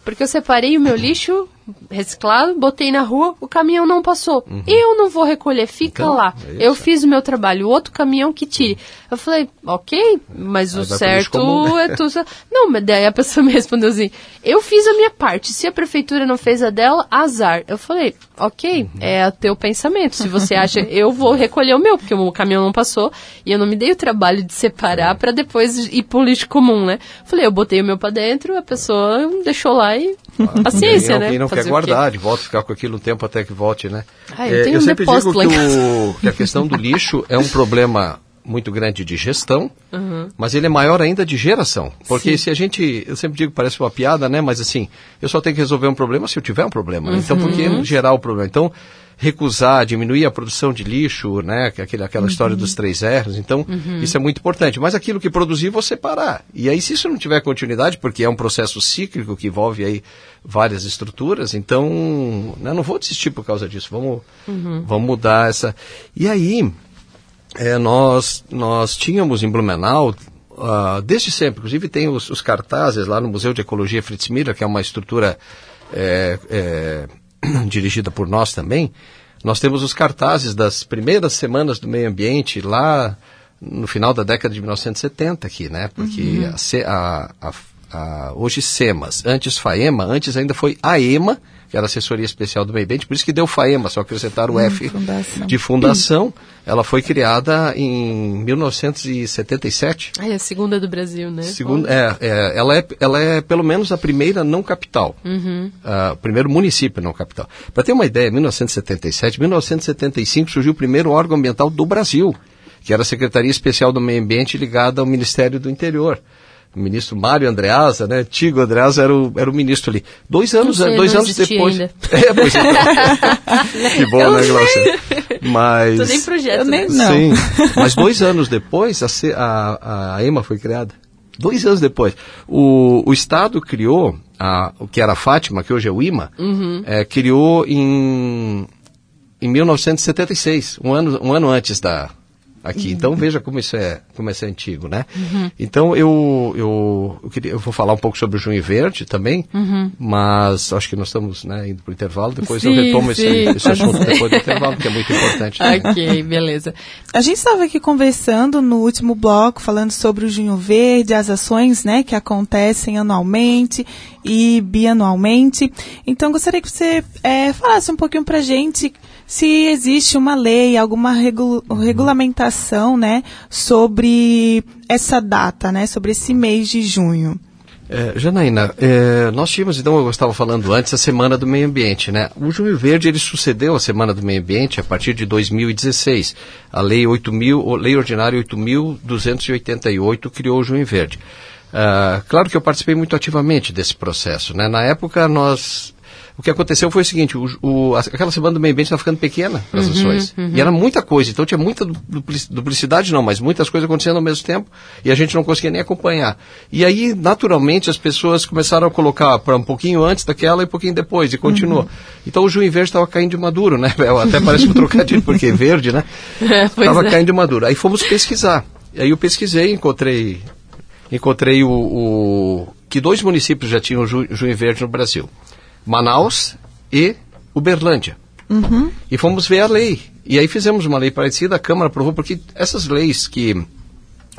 porque eu separei o meu lixo reciclado, botei na rua, o caminhão não passou. Uhum. Eu não vou recolher, fica então, lá. É eu fiz o meu trabalho, o outro caminhão que tire. Eu falei, ok, mas Aí o certo é tudo. Não, mas daí a pessoa me respondeu assim: eu fiz a minha parte, se a prefeitura não fez a dela, azar. Eu falei, ok, uhum. é o teu pensamento. Se você acha, eu vou recolher o meu, porque o caminhão não passou e eu não me dei o trabalho de separar é. para depois ir pro lixo comum, né? Falei, eu botei o meu para dentro, a pessoa deixou lá e paciência, né? E não quer guardar, de volta ficar com aquilo um tempo até que volte, né? Ah, eu, é, eu um sempre digo que, o, que a questão do lixo é um problema muito grande de gestão, uhum. mas ele é maior ainda de geração. Porque Sim. se a gente, eu sempre digo, parece uma piada, né? Mas assim, eu só tenho que resolver um problema se eu tiver um problema. Uhum. Então, por que uhum. gerar o problema? Então, recusar, diminuir a produção de lixo, né? É aquela, aquela uhum. história dos três R's. Então, uhum. isso é muito importante. Mas aquilo que produzir, você parar. E aí, se isso não tiver continuidade, porque é um processo cíclico que envolve aí várias estruturas, então, né, não vou desistir por causa disso. Vamos, uhum. vamos mudar essa. E aí, é, nós, nós tínhamos em Blumenau, uh, desde sempre, inclusive tem os, os, cartazes lá no Museu de Ecologia Fritz Miller, que é uma estrutura é, é, dirigida por nós também. Nós temos os cartazes das primeiras semanas do meio ambiente lá no final da década de 1970 aqui, né? Porque uhum. a, a, a, hoje SEMAS, antes FAEMA, antes ainda foi AEMA, que era assessoria especial do meio ambiente, por isso que deu FAEMA, só acrescentaram o hum, F fundação. de fundação. Ela foi criada em 1977. Ah, é a segunda do Brasil, né? Segunda, é, é, ela, é, ela é pelo menos a primeira não capital. Uhum. Uh, o primeiro município não capital. Para ter uma ideia, 1977, 1975 surgiu o primeiro órgão ambiental do Brasil, que era a Secretaria Especial do Meio Ambiente ligada ao Ministério do Interior. O ministro Mário Andreasa, né? Antigo Andreasa era o, era o ministro ali. Dois anos, sei, dois anos depois. Ainda. É, pois é. que bom, né, Glaucia? Mas. Tô nem projeto, eu nem, né? não. Sim. Mas dois anos depois, a, a, a EMA foi criada. Dois anos depois. O, o Estado criou, a, o que era a Fátima, que hoje é o IMA, uhum. é, criou em, em 1976, um ano, um ano antes da, aqui. Uhum. Então veja como isso é, como isso é antigo, né? Uhum. Então eu, eu, eu, queria, eu vou falar um pouco sobre o Junho Verde também, uhum. mas acho que nós estamos né, indo para o intervalo, depois sim, eu retomo sim, esse, esse assunto depois do intervalo, que é muito importante. ok, beleza. A gente estava aqui conversando no último bloco, falando sobre o Junho Verde, as ações né, que acontecem anualmente e bianualmente. Então gostaria que você é, falasse um pouquinho para a gente se existe uma lei, alguma regu regulamentação, né, sobre essa data, né, sobre esse mês de junho. É, Janaína, é, nós tínhamos, então, eu estava falando antes, a Semana do Meio Ambiente, né? O Junho Verde, ele sucedeu a Semana do Meio Ambiente a partir de 2016. A Lei, 8 mil, lei Ordinária 8.288 criou o Junho Verde. Uh, claro que eu participei muito ativamente desse processo, né? Na época, nós o que aconteceu foi o seguinte, o, o, aquela semana do meio ambiente estava ficando pequena, as uhum, ações. Uhum. E era muita coisa, então tinha muita duplicidade não, mas muitas coisas acontecendo ao mesmo tempo e a gente não conseguia nem acompanhar. E aí, naturalmente, as pessoas começaram a colocar para um pouquinho antes daquela e um pouquinho depois, e continuou. Uhum. Então o verde estava caindo de maduro, né? Até parece um trocadilho, porque é verde, né? Estava é, caindo de maduro. Aí fomos pesquisar. E aí eu pesquisei, encontrei, encontrei o, o que dois municípios já tinham junho verde no Brasil. Manaus e Uberlândia. Uhum. E fomos ver a lei. E aí fizemos uma lei parecida, a Câmara aprovou, porque essas leis que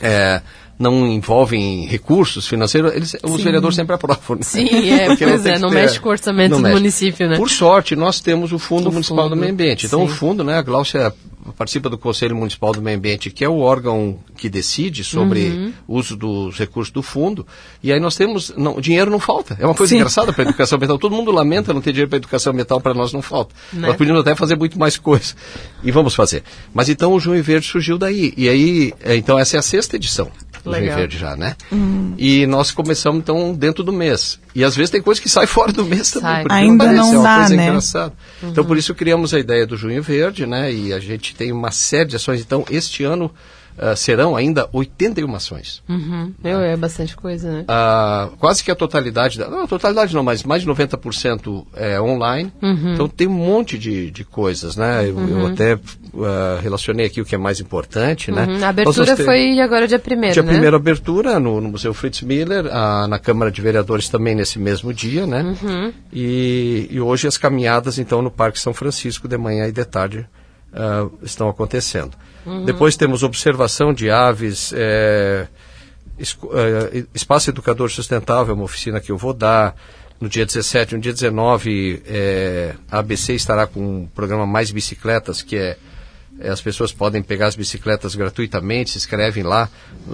é, não envolvem recursos financeiros, eles, os vereadores sempre aprovam. Né? Sim, é, porque pois não é, não ter, mexe com o orçamento do mexe. município, né? Por sorte, nós temos o Fundo o Municipal fundo, do Meio Ambiente. Então, sim. o fundo, né, a Glaucia participa do Conselho Municipal do Meio Ambiente, que é o órgão que decide sobre uhum. o uso dos recursos do fundo. E aí nós temos. Não, dinheiro não falta. É uma coisa Sim. engraçada para a educação ambiental. Todo mundo lamenta não ter dinheiro para a educação ambiental, para nós não falta. Né? Nós podíamos até fazer muito mais coisa. E vamos fazer. Mas então o Junho Verde surgiu daí. E aí, é, então essa é a sexta edição do Junho Verde já, né? Uhum. E nós começamos então dentro do mês. E às vezes tem coisa que sai fora do mês também. Ainda não, parece, não é uma dá, coisa né? engraçada. Uhum. Então por isso criamos a ideia do Junho Verde, né? E a gente tem uma série de ações. Então este ano Uh, serão ainda 81 ações. Uhum. Meu, é bastante coisa, né? Uh, quase que a totalidade, da, não, a totalidade não, mas mais de 90% é online. Uhum. Então tem um monte de, de coisas, né? Eu, eu uhum. até uh, relacionei aqui o que é mais importante, né? Uhum. A abertura foi agora dia 1 Dia né? 1 abertura no, no, Museu Fritz Miller, na Câmara de Vereadores também nesse mesmo dia, né? Uhum. E, e hoje as caminhadas, então, no Parque São Francisco, de manhã e de tarde, estão acontecendo. Uhum. Depois temos observação de aves, é, é, espaço educador sustentável, uma oficina que eu vou dar. No dia 17, no dia 19, é, a ABC estará com um programa Mais Bicicletas, que é, as pessoas podem pegar as bicicletas gratuitamente, se inscrevem lá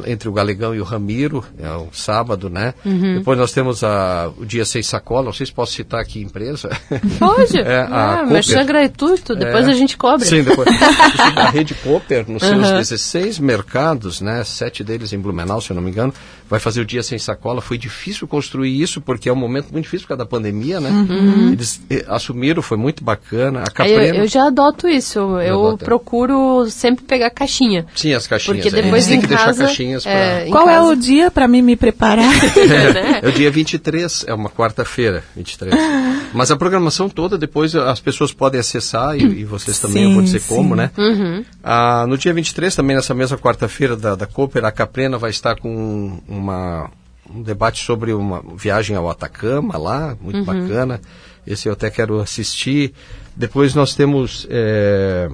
entre o Galegão e o Ramiro, é um sábado, né? Uhum. Depois nós temos a, o dia sem sacola, não sei se posso citar aqui empresa. Pode, é, a ah, mas é gratuito, depois é, a gente cobra. Sim, depois. a rede Cooper, nos seus uhum. 16 mercados, né? Sete deles em Blumenau, se eu não me engano, vai fazer o dia sem sacola. Foi difícil construir isso, porque é um momento muito difícil por causa da pandemia, né? Uhum. Eles eh, assumiram, foi muito bacana. A Caprena, eu, eu já adoto isso, eu, eu procuro sempre pegar caixinha. Sim, as caixinhas. Porque depois é. em tem que casa, deixar caixinhas é, Qual casa. é o dia para mim me preparar? é, é o dia 23, é uma quarta-feira, 23. Mas a programação toda, depois as pessoas podem acessar, e, e vocês também, sim, eu vou dizer sim. como, né? Uhum. Ah, no dia 23, também nessa mesma quarta-feira da, da Cooper, a Caprena vai estar com uma, um debate sobre uma viagem ao Atacama lá, muito uhum. bacana. Esse eu até quero assistir. Depois nós temos. É,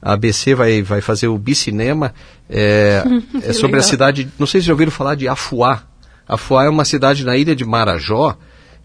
a ABC vai, vai fazer o bicinema. É, é sobre legal. a cidade. Não sei se já ouviram falar de Afuá. Afuá é uma cidade na ilha de Marajó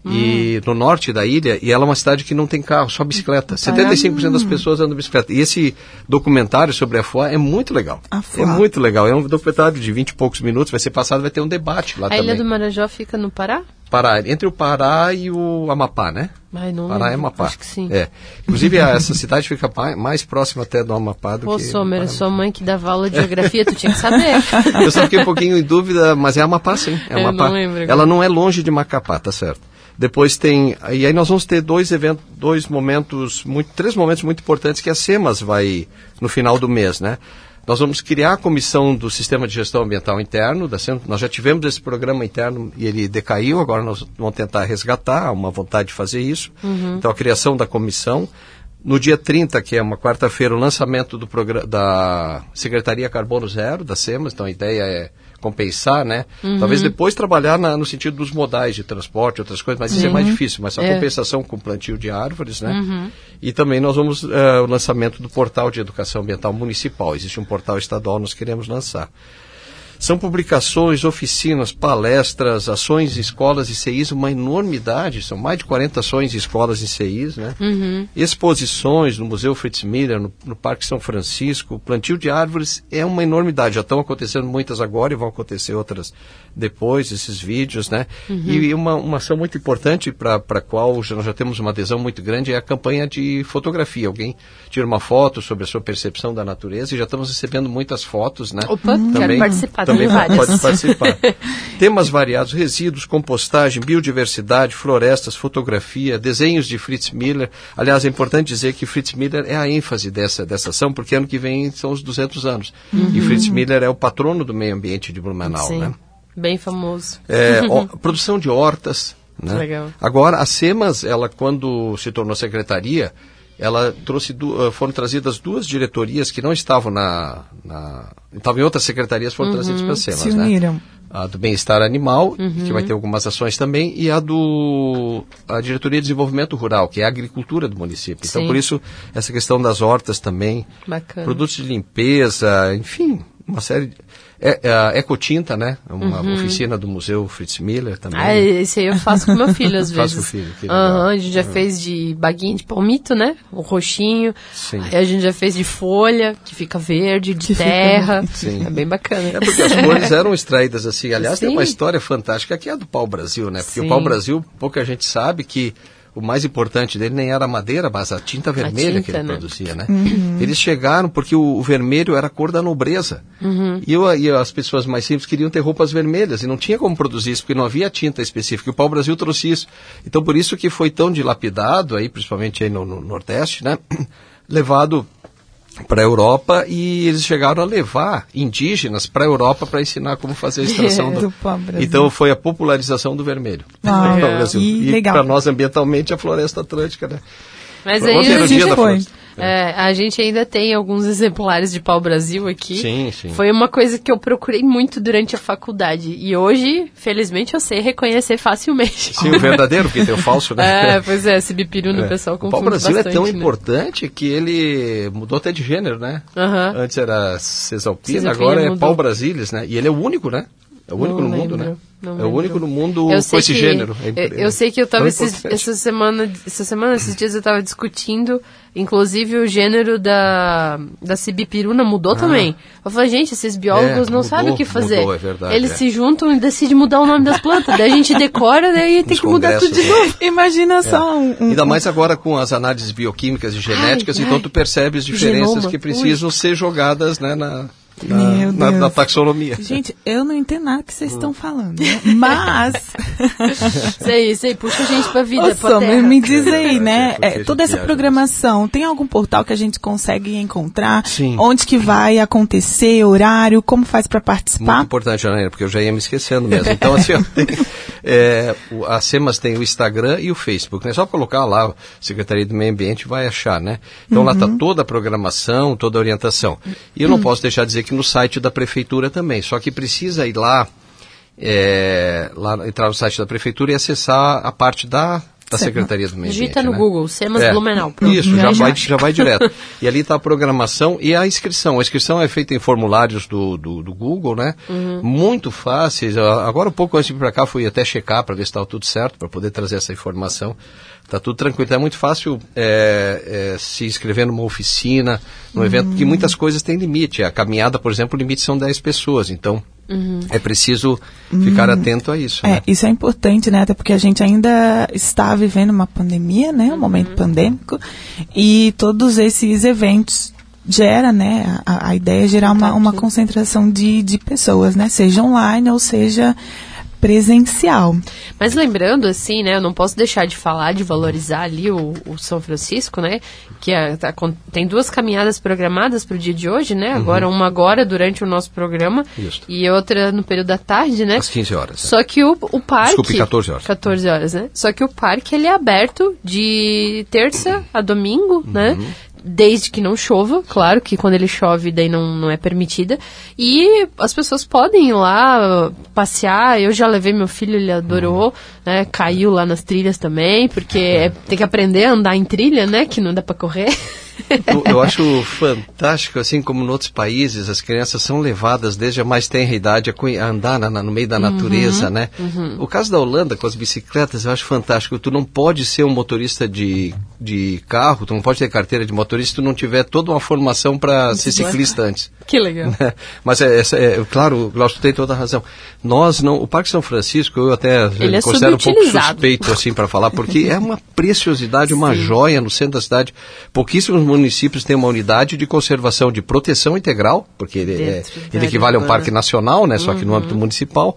e no norte da ilha, e ela é uma cidade que não tem carro, só bicicleta. 75% das pessoas andam de bicicleta. E esse documentário sobre a FOA é muito legal. É muito legal. É um documentário de 20 e poucos minutos, vai ser passado, vai ter um debate lá a também. A Ilha do Marajó fica no Pará? Pará, entre o Pará e o Amapá, né? Ai, não Pará lembro. Amapá. Acho que sim. É. Inclusive, essa cidade fica mais próxima até do Amapá do Pô, que... Sommer, Pará. sua mãe que dava aula de geografia, tu tinha que saber. Eu só fiquei um pouquinho em dúvida, mas é Amapá sim. É Eu Amapá. não lembro. Ela não é longe de Macapá, tá certo. Depois tem. E aí nós vamos ter dois eventos, dois momentos, muito, três momentos muito importantes que a SEMAS vai no final do mês, né? Nós vamos criar a comissão do Sistema de Gestão Ambiental Interno, da SEMAS. Nós já tivemos esse programa interno e ele decaiu, agora nós vamos tentar resgatar, há uma vontade de fazer isso. Então a criação da comissão. No dia 30, que é uma quarta-feira, o lançamento do programa da Secretaria Carbono Zero, da SEMAS, então a ideia é compensar, né? Talvez depois trabalhar na- no sentido dos modais de transporte, outras coisas, mas isso é mais difícil, mas só É. compensação com plantio de árvores, né? E também nós vamos, eh, o lançamento do portal de educação ambiental municipal. Existe um portal estadual, nós queremos lançar. São publicações, oficinas, palestras, ações escolas e CIs, uma enormidade, são mais de 40 ações em escolas e CIs, né? Exposições no Museu Fritz Miller, no, no Parque São Francisco, plantio de árvores é uma enormidade, já estão acontecendo muitas agora e vão acontecer outras depois, esses vídeos, né? E uma, uma ação muito importante para a qual já, nós já temos uma adesão muito grande é a campanha de fotografia. Alguém tira uma foto sobre a sua percepção da natureza e já estamos recebendo muitas fotos, né? Opa, quero participar, também várias. pode participar. Temas variados, resíduos, compostagem, biodiversidade, florestas, fotografia, desenhos de Fritz Miller. Aliás, é importante dizer que Fritz Miller é a ênfase dessa, dessa ação, porque ano que vem são os 200 anos. E Fritz Miller é o patrono do meio ambiente de Blumenau, Sim, né? bem famoso. É, ó, produção de hortas. Né? Legal. Agora, a SEMAS, ela quando se tornou secretaria, ela trouxe du- eh, foram trazidas duas diretorias que não estavam na, na estavam em outras secretarias, foram trazidas para a SEMAS. Se né? uniram. A do bem-estar animal, Uhum. que vai ter algumas ações também, e a do a diretoria de desenvolvimento rural, que é a agricultura do município. Então, Sim. por isso essa questão das hortas também, Bacana. produtos de limpeza, enfim, uma série de é, é Ecotinta, né? Uma oficina do Museu Fritz Miller também. Uhum. Ah, esse aí eu faço com meu filho às Faz vezes. com o filho, que legal. Aham, a gente já fez de baguinha de palmito, né? O roxinho. Sim. Aí a gente já fez de folha, que fica verde, de terra. Sim. É bem bacana. É porque as cores eram extraídas assim. Aliás, tem Sim. uma história fantástica que é a do Pau Brasil, né? Porque Sim. o Pau Brasil, pouca gente sabe que o mais importante dele nem era a madeira, mas a tinta vermelha que tinta, ele né? produzia, né? Eles chegaram porque o, o vermelho era a cor da nobreza. E, eu- e as pessoas mais simples queriam ter roupas vermelhas e não tinha como produzir isso, porque não havia tinta específica. E o Pau Brasil trouxe isso. Então, por isso que foi tão dilapidado, aí, principalmente aí no, no Nordeste, né? Levado para a Europa e eles chegaram a levar indígenas para a Europa para ensinar como fazer a extração do, Do. Então foi a popularização do vermelho. Ah, no Brasil. e E para nós ambientalmente a floresta atlântica, né? Mas aí a gente, foi. floresta. É, a gente ainda tem alguns exemplares de pau Brasil aqui. Sim, sim. Foi uma coisa que eu procurei muito durante a faculdade. E hoje, felizmente, eu sei reconhecer facilmente. Sim, o verdadeiro, porque tem o falso, né? É, pois é, esse bipiruno o pessoal o confunde pau Brasil bastante, é tão né? importante que ele mudou até de gênero, né? Antes era Cesalpina, Cesalpina agora é mudou. pau Brasilis, né? E ele é o único, né? É o único Não no mundo, lembro, né? não é o único no mundo Eu com esse que, gênero. É eu, eu sei que eu tava tão esses- importante. essa semana, essa semana, esses dias eu tava discutindo, inclusive o gênero da da cibipiruna mudou também. Eu falei, gente, esses biólogos Ah. É, não mudou, sabem o que fazer. mudou, é verdade, Eles é. se juntam e decidem mudar o nome das plantas. daí a gente decora, daí tem Nos que mudar tudo de né? novo. Imagina só um, um- Ainda mais agora com as análises bioquímicas e genéticas, Ai, então ai. tu percebes diferenças Genoma. que precisam ser jogadas né, na, na, na- na taxonomia. Gente, eu não entendo nada que vocês Hum. estão falando, né? Mas, Sei, sei, puxa a gente pra vida, ô, pra me diz aí, né? é, toda essa programação, tem algum portal que a gente consegue encontrar? Sim. Onde que vai acontecer, horário, como faz para Muito participar? importante, Janaína, porque eu já ia me esquecendo mesmo. Então, assim, ó, tem, é, o- a SEMAS tem o Instagram e o Facebook. É só colocar lá, Secretaria do Meio Ambiente vai achar, né? Então lá está toda a programação, toda a orientação. E eu não posso deixar de dizer que no site da Prefeitura também, só que precisa ir lá, é, lá entrar no site da Prefeitura e acessar a parte da, da Secretaria do Meio Ambiente. Digita no né? Google, Semas É, Blumenau. Pronto, Isso, já, já vai, acha. já vai direto. E ali está a programação e a inscrição. A inscrição é feita em formulários do, do, do Google, né? Uhum. Muito fáceis. Agora, um pouco antes de ir para cá, fui até checar para ver se estava tudo certo, para poder trazer essa informação. Tá tudo tranquilo. Então é muito fácil é, é, se inscrever numa oficina, num uhum. evento, porque muitas coisas têm limite. A caminhada, por exemplo, o limite são 10 pessoas. Então, Uhum. É preciso ficar uhum. atento a isso. É, né? isso é importante, né? Até porque a gente ainda está vivendo uma pandemia, né? Um uhum. momento pandêmico. E todos esses eventos gera, né? A, a ideia é gerar uma, uma concentração de, de pessoas, né? Seja online ou seja presencial. Mas lembrando, assim, né, eu não posso deixar de falar, de valorizar ali o, o São Francisco, né, que é, tá, tem duas caminhadas programadas para o dia de hoje, né, uhum. agora uma agora durante o nosso programa Isso. e outra no período da tarde, né. Às 15 horas. Só é. que o, o parque... Desculpe, 14 horas. 14 horas, né. Só que o parque, ele é aberto de terça a domingo, né, uhum. né, desde que não chova, claro que quando ele chove daí não, não é permitida. E as pessoas podem ir lá passear. Eu já levei meu filho, ele adorou, uhum. né? Caiu lá nas trilhas também, porque é, tem que aprender a andar em trilha, né? Que não dá para correr. Eu, eu, acho fantástico, assim como em outros países, as crianças são levadas desde a mais tenra idade a, andar na, no meio da uhum, natureza, né? Uhum. O caso da Holanda com as bicicletas eu acho fantástico. Tu não pode ser um motorista de, de carro, tu não pode ter carteira de motorista se tu não tiver toda uma formação para ser ciclista antes. Que legal. Mas é, é, é claro, Glaucio, tu tem toda a razão. Nós não, o Parque São Francisco, eu até Ele é considero um pouco suspeito assim para falar, porque é uma preciosidade, uma Sim. joia no centro da cidade. Pouquíssimos municípios têm uma unidade de conservação de proteção integral, porque ele, é, ele equivale a um parque nacional, né, só uhum. que no âmbito municipal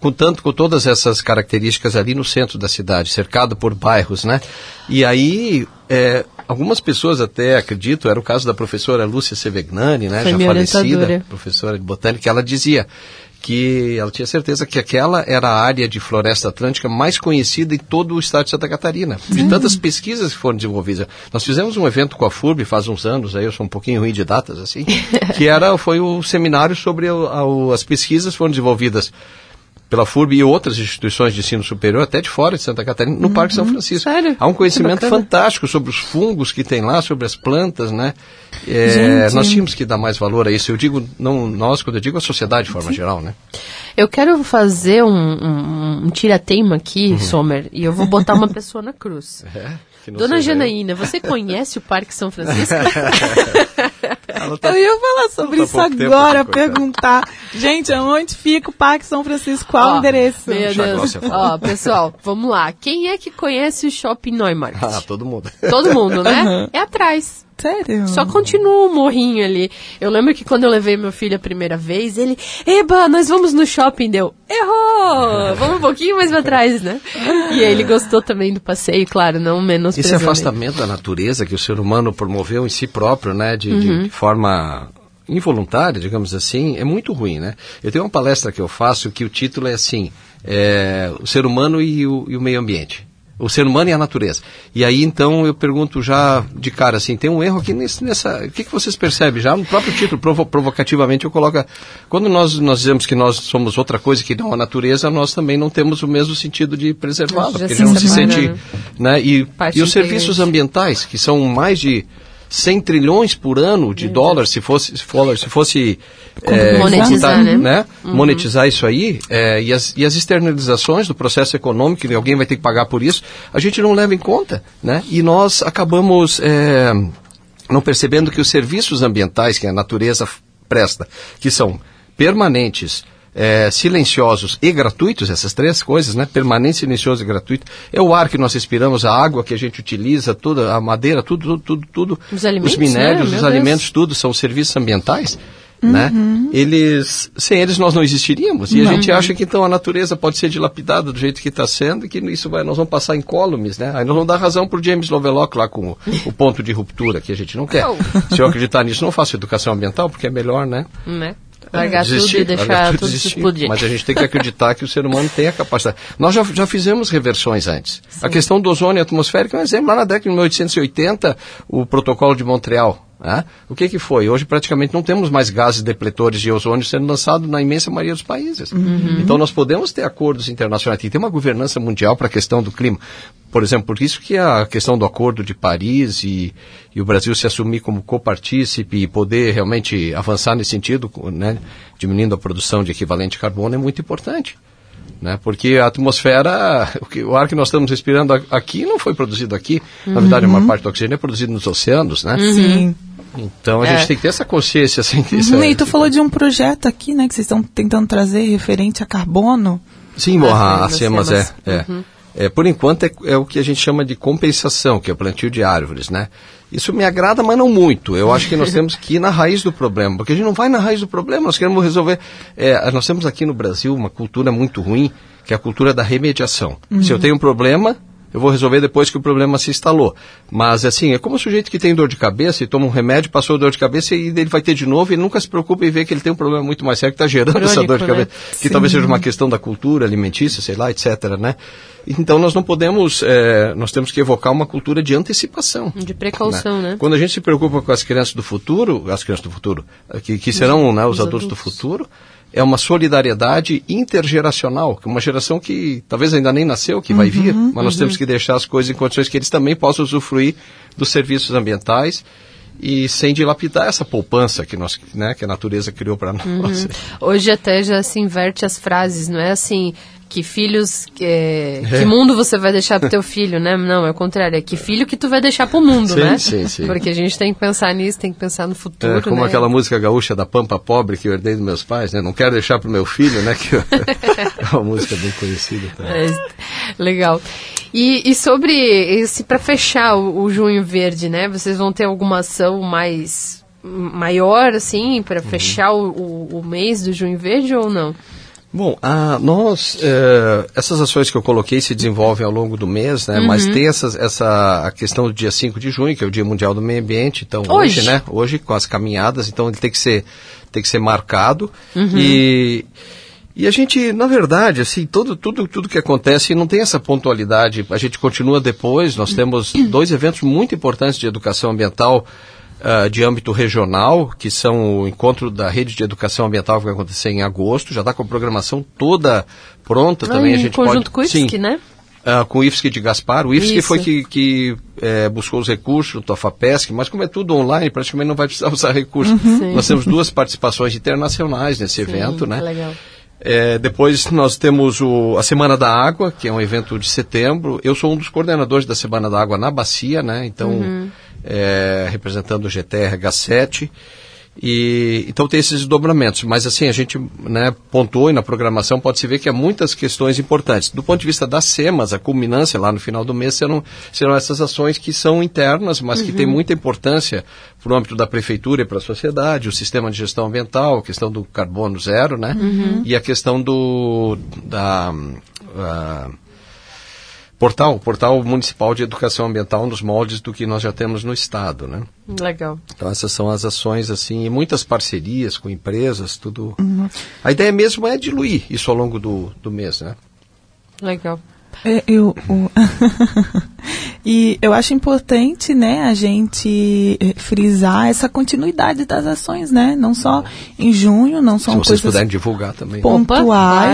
com tanto com todas essas características ali no centro da cidade, cercado por bairros, né? E aí é, algumas pessoas até acredito, era o caso da professora Lúcia Sevegnani, né, Foi já falecida, professora de botânica, ela dizia que ela tinha certeza que aquela era a área de floresta atlântica mais conhecida em todo o estado de Santa Catarina, de uhum. tantas pesquisas que foram desenvolvidas. Nós fizemos um evento com a FURB faz uns anos, aí eu sou um pouquinho ruim de datas assim, que era foi o seminário sobre a, a, as pesquisas que foram desenvolvidas pela FURB e outras instituições de ensino superior, até de fora de Santa Catarina, no uhum, Parque São uhum. Francisco. Sério? Há um conhecimento fantástico sobre os fungos que tem lá, sobre as plantas, né? É, nós tínhamos que dar mais valor a isso. Eu digo, não nós, quando eu digo a sociedade de forma Sim. geral, né? Eu quero fazer um, um, um tira-teima aqui, uhum. Sommer, e eu vou botar uma pessoa na cruz. É, Dona Janaína, eu. você conhece o Parque São Francisco? Tá, eu ia falar sobre tá isso agora, perguntar. Gente, onde fica o Parque São Francisco? Qual o endereço? Meu Deus. Ó, pessoal, vamos lá. Quem é que conhece o Shopping Neumarkt? Ah, todo mundo. Todo mundo, né? Uhum. É atrás. Sério? Só continua o morrinho ali. Eu lembro que quando eu levei meu filho a primeira vez, ele, Eba, nós vamos no shopping, deu. Errou! Vamos um pouquinho mais pra trás, né? E aí ele gostou também do passeio, claro, não menos Esse afastamento da natureza que o ser humano promoveu em si próprio, né? De, uhum. de forma involuntária, digamos assim, é muito ruim, né? Eu tenho uma palestra que eu faço que o título é assim, é, o ser humano e o, e o meio ambiente o ser humano e a natureza. E aí então eu pergunto já de cara assim, tem um erro aqui nesse, nessa, o que, que vocês percebem já no próprio título, provo, provocativamente eu coloco, quando nós nós dizemos que nós somos outra coisa que não a natureza, nós também não temos o mesmo sentido de preservá-la, porque gente não se sente, né? né? E, e os serviços ambientais, que são mais de 100 trilhões por ano de dólares, se fosse, se fosse, se fosse é, monetizar, né? né? Uhum. monetizar isso aí, é, e, as, e as externalizações do processo econômico, que alguém vai ter que pagar por isso, a gente não leva em conta, né? E nós acabamos é, não percebendo que os serviços ambientais que a natureza presta, que são permanentes, é, silenciosos e gratuitos, essas três coisas, né? Permanente, silencioso e gratuito. É o ar que nós respiramos, a água que a gente utiliza, toda a madeira, tudo, tudo, tudo, tudo. Os alimentos, os minérios, né? os alimentos, tudo são serviços ambientais. Né? Uhum. Eles, sem eles nós não existiríamos. E a gente acha que então a natureza pode ser dilapidada do jeito que está sendo, e que isso vai, nós vamos passar incólumes, né? Aí nós vamos dar razão para o James Lovelock lá com o, o, ponto de ruptura, que a gente não quer. Se eu acreditar nisso, não faço educação ambiental, porque é melhor, né? né? Largar desistir, tudo e deixar tudo, tudo explodir. Mas a gente tem que acreditar que o ser humano tem a capacidade. Nós já, já fizemos reversões antes. Sim. A questão do ozônio atmosférico é um exemplo. Lá na década de 1880, o protocolo de Montreal, né? O que, que foi? Hoje praticamente não temos mais gases depletores de ozônio sendo lançados na imensa maioria dos países. Uhum. Então nós podemos ter acordos internacionais. Tem que ter uma governança mundial para a questão do clima. Por exemplo, por isso que a questão do Acordo de Paris e, e o Brasil se assumir como copartícipe e poder realmente avançar nesse sentido, né, diminuindo a produção de equivalente de carbono, é muito importante. Né? Porque a atmosfera, o, o ar que nós estamos respirando aqui não foi produzido aqui. Uhum. Na verdade, a maior parte do oxigênio é produzido nos oceanos, né? Sim. Então a é. gente tem que ter essa consciência. Assim, uhum, e tu falou de um projeto aqui, né, que vocês estão tentando trazer referente a carbono. Sim, ah, a, SEMAS é. é. Uhum. é. por enquanto é, é, o que a gente chama de compensação, que é o plantio de árvores, né? Isso me agrada, mas não muito. Eu acho que nós temos que ir na raiz do problema, porque a gente não vai na raiz do problema, nós queremos resolver. É, nós temos aqui no Brasil uma cultura muito ruim, que é a cultura da remediação. Uhum. Se eu tenho um problema, eu vou resolver depois que o problema se instalou. Mas, assim, é como o sujeito que tem dor de cabeça e toma um remédio, passou dor de cabeça e ele vai ter de novo e nunca se preocupa em ver que ele tem um problema muito mais sério que está gerando Crônico, essa dor de cabeça. Né? Que talvez seja uma questão da cultura alimentícia, sei lá, etc, né? Então, nós não podemos, é, nós temos que evocar uma cultura de antecipação. De precaução, né? né? Quando a gente se preocupa com as crianças do futuro, as crianças do futuro, que, que serão né, os, os adultos, adultos do futuro, é uma solidariedade intergeracional, que é uma geração que talvez ainda nem nasceu, que uhum, vai vir, mas nós uhum. temos que deixar as coisas em condições que eles também possam usufruir dos serviços ambientais e sem dilapidar essa poupança que, nós, né, que a natureza criou para nós. Uhum. Hoje até já se inverte as frases, não é assim, que filhos que, é. que mundo você vai deixar pro teu filho, né? Não, é o contrário, é que filho que tu vai deixar pro mundo, sim, né? Sim, sim. Porque a gente tem que pensar nisso, tem que pensar no futuro, é, como né? aquela música gaúcha da Pampa Pobre que eu herdei dos meus pais, né? Não quero deixar pro meu filho, né? Que é uma música bem conhecida. É, legal. E, e sobre esse para fechar o, o Junho Verde, né? Vocês vão ter alguma ação mais maior assim para uhum. fechar o, o, o mês do Junho Verde ou não? Bom, a, nós, é, essas ações que eu coloquei se desenvolvem ao longo do mês, né? Uhum. Mas tem essas, essa a questão do dia 5 de junho, que é o Dia Mundial do Meio Ambiente. Então, hoje, hoje né? Hoje, com as caminhadas, então ele tem que ser, tem que ser marcado. Uhum. E, e a gente, na verdade, assim, todo, tudo, tudo que acontece não tem essa pontualidade. A gente continua depois, nós temos dois eventos muito importantes de educação ambiental uh, de âmbito regional, que são o encontro da rede de educação ambiental que vai acontecer em agosto, já está com a programação toda pronta ah, também. a gente conjunto pode, com o IFSC, né? Uh, com o IFSC de Gaspar. O IFSC Isso. foi que, que é, buscou os recursos do Tofapesc, mas como é tudo online, praticamente não vai precisar usar recursos. Uhum. Nós temos duas participações internacionais nesse Sim, evento, né? Legal. É, depois nós temos o, a Semana da Água, que é um evento de setembro. Eu sou um dos coordenadores da Semana da Água na Bacia, né? Então, uhum é, representando o GTRH7. E, então tem esses desdobramentos, mas assim, a gente né, pontuou e na programação pode-se ver que há muitas questões importantes. Do ponto de vista das SEMAS, a culminância lá no final do mês serão, serão essas ações que são internas, mas uhum. que têm muita importância para o âmbito da prefeitura e para a sociedade, o sistema de gestão ambiental, a questão do carbono zero, né? Uhum. E a questão do da uh, portal, portal municipal de educação ambiental nos moldes do que nós já temos no estado, né? Legal. Então essas são as ações assim e muitas parcerias com empresas, tudo. Uhum. A ideia mesmo é diluir isso ao longo do, do mês, né? Legal. É, eu, o... e eu acho importante, né, a gente eh, frisar essa continuidade das ações, né? Não só em junho, não são Se vocês puderem divulgar também. Pontuais,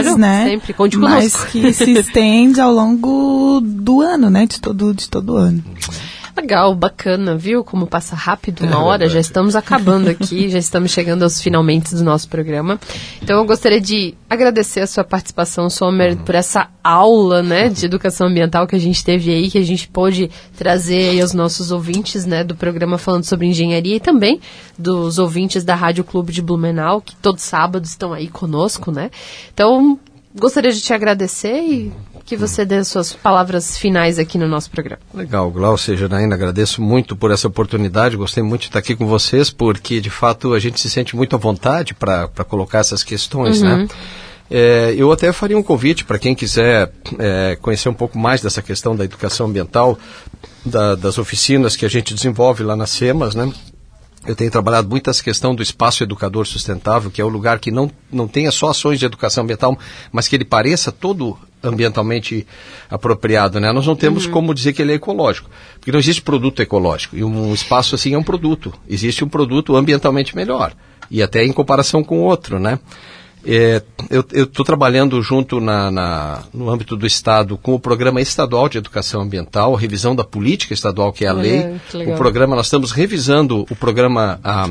claro, né? Sempre, conte Mas que se estende ao longo do ano, né? De todo, de todo ano. Legal, bacana, viu? Como passa rápido uma é hora, já estamos acabando aqui, já estamos chegando aos finalmente do nosso programa. Então eu gostaria de agradecer a sua participação, Sommer, por essa aula, né, de educação ambiental que a gente teve aí, que a gente pôde trazer aí aos nossos ouvintes, né, do programa falando sobre engenharia e também dos ouvintes da Rádio Clube de Blumenau, que todos sábados estão aí conosco, né? Então, gostaria de te agradecer e que você dê suas palavras finais aqui no nosso programa. Legal, Glaucia Janaína, agradeço muito por essa oportunidade, gostei muito de estar aqui com vocês, porque de fato a gente se sente muito à vontade para colocar essas questões, né? uhum. né? É, eu até faria um convite para quem quiser é, conhecer um pouco mais dessa questão da educação ambiental, da, das oficinas que a gente desenvolve lá nas SEMAS, né? Eu tenho trabalhado muito essa questão do espaço educador sustentável, que é o lugar que não, não tenha só ações de educação ambiental, mas que ele pareça todo ambientalmente apropriado. Né? Nós não temos uhum. como dizer que ele é ecológico, porque não existe produto ecológico. E um espaço assim é um produto. Existe um produto ambientalmente melhor, e até em comparação com outro. Né? É, eu estou trabalhando junto na, na, no âmbito do Estado com o Programa Estadual de Educação Ambiental, a revisão da política estadual, que é a lei. O programa, nós estamos revisando o programa, a,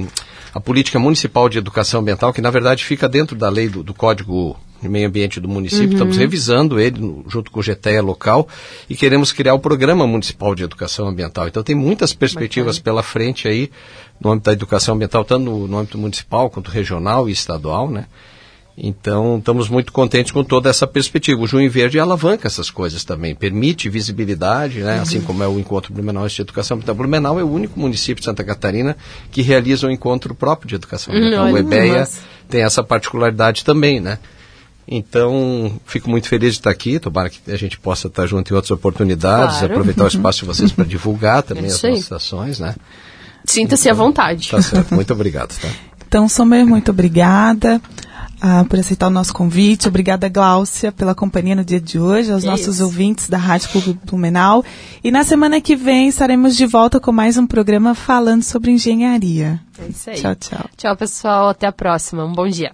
a Política Municipal de Educação Ambiental, que na verdade fica dentro da lei do, do Código de meio ambiente do município, uhum. estamos revisando ele no, junto com o GTEA local e queremos criar o Programa Municipal de Educação Ambiental. Então tem muitas perspectivas Bacana. pela frente aí no âmbito da educação ambiental, tanto no, no âmbito municipal quanto regional e estadual, né? Então, estamos muito contentes com toda essa perspectiva. O Junho Verde alavanca essas coisas também, permite visibilidade, né? Uhum. assim como é o Encontro Blumenau de Educação Ambiental. Blumenau é o único município de Santa Catarina que realiza um encontro próprio de educação ambiental. Uhum, o EBEA tem essa particularidade também, né? Então, fico muito feliz de estar aqui. Tomara que a gente possa estar junto em outras oportunidades, claro. aproveitar o espaço de vocês para divulgar também as nossas ações, né? Sinta-se à vontade. Tá certo. Muito obrigado. Tá? Então, Sommer, muito obrigada ah, por aceitar o nosso convite. Obrigada, Gláucia, pela companhia no dia de hoje, aos nossos ouvintes da Rádio Clube Blumenau. E na semana que vem estaremos de volta com mais um programa falando sobre engenharia. É isso aí. Tchau, tchau. Tchau, pessoal. Até a próxima. Um bom dia.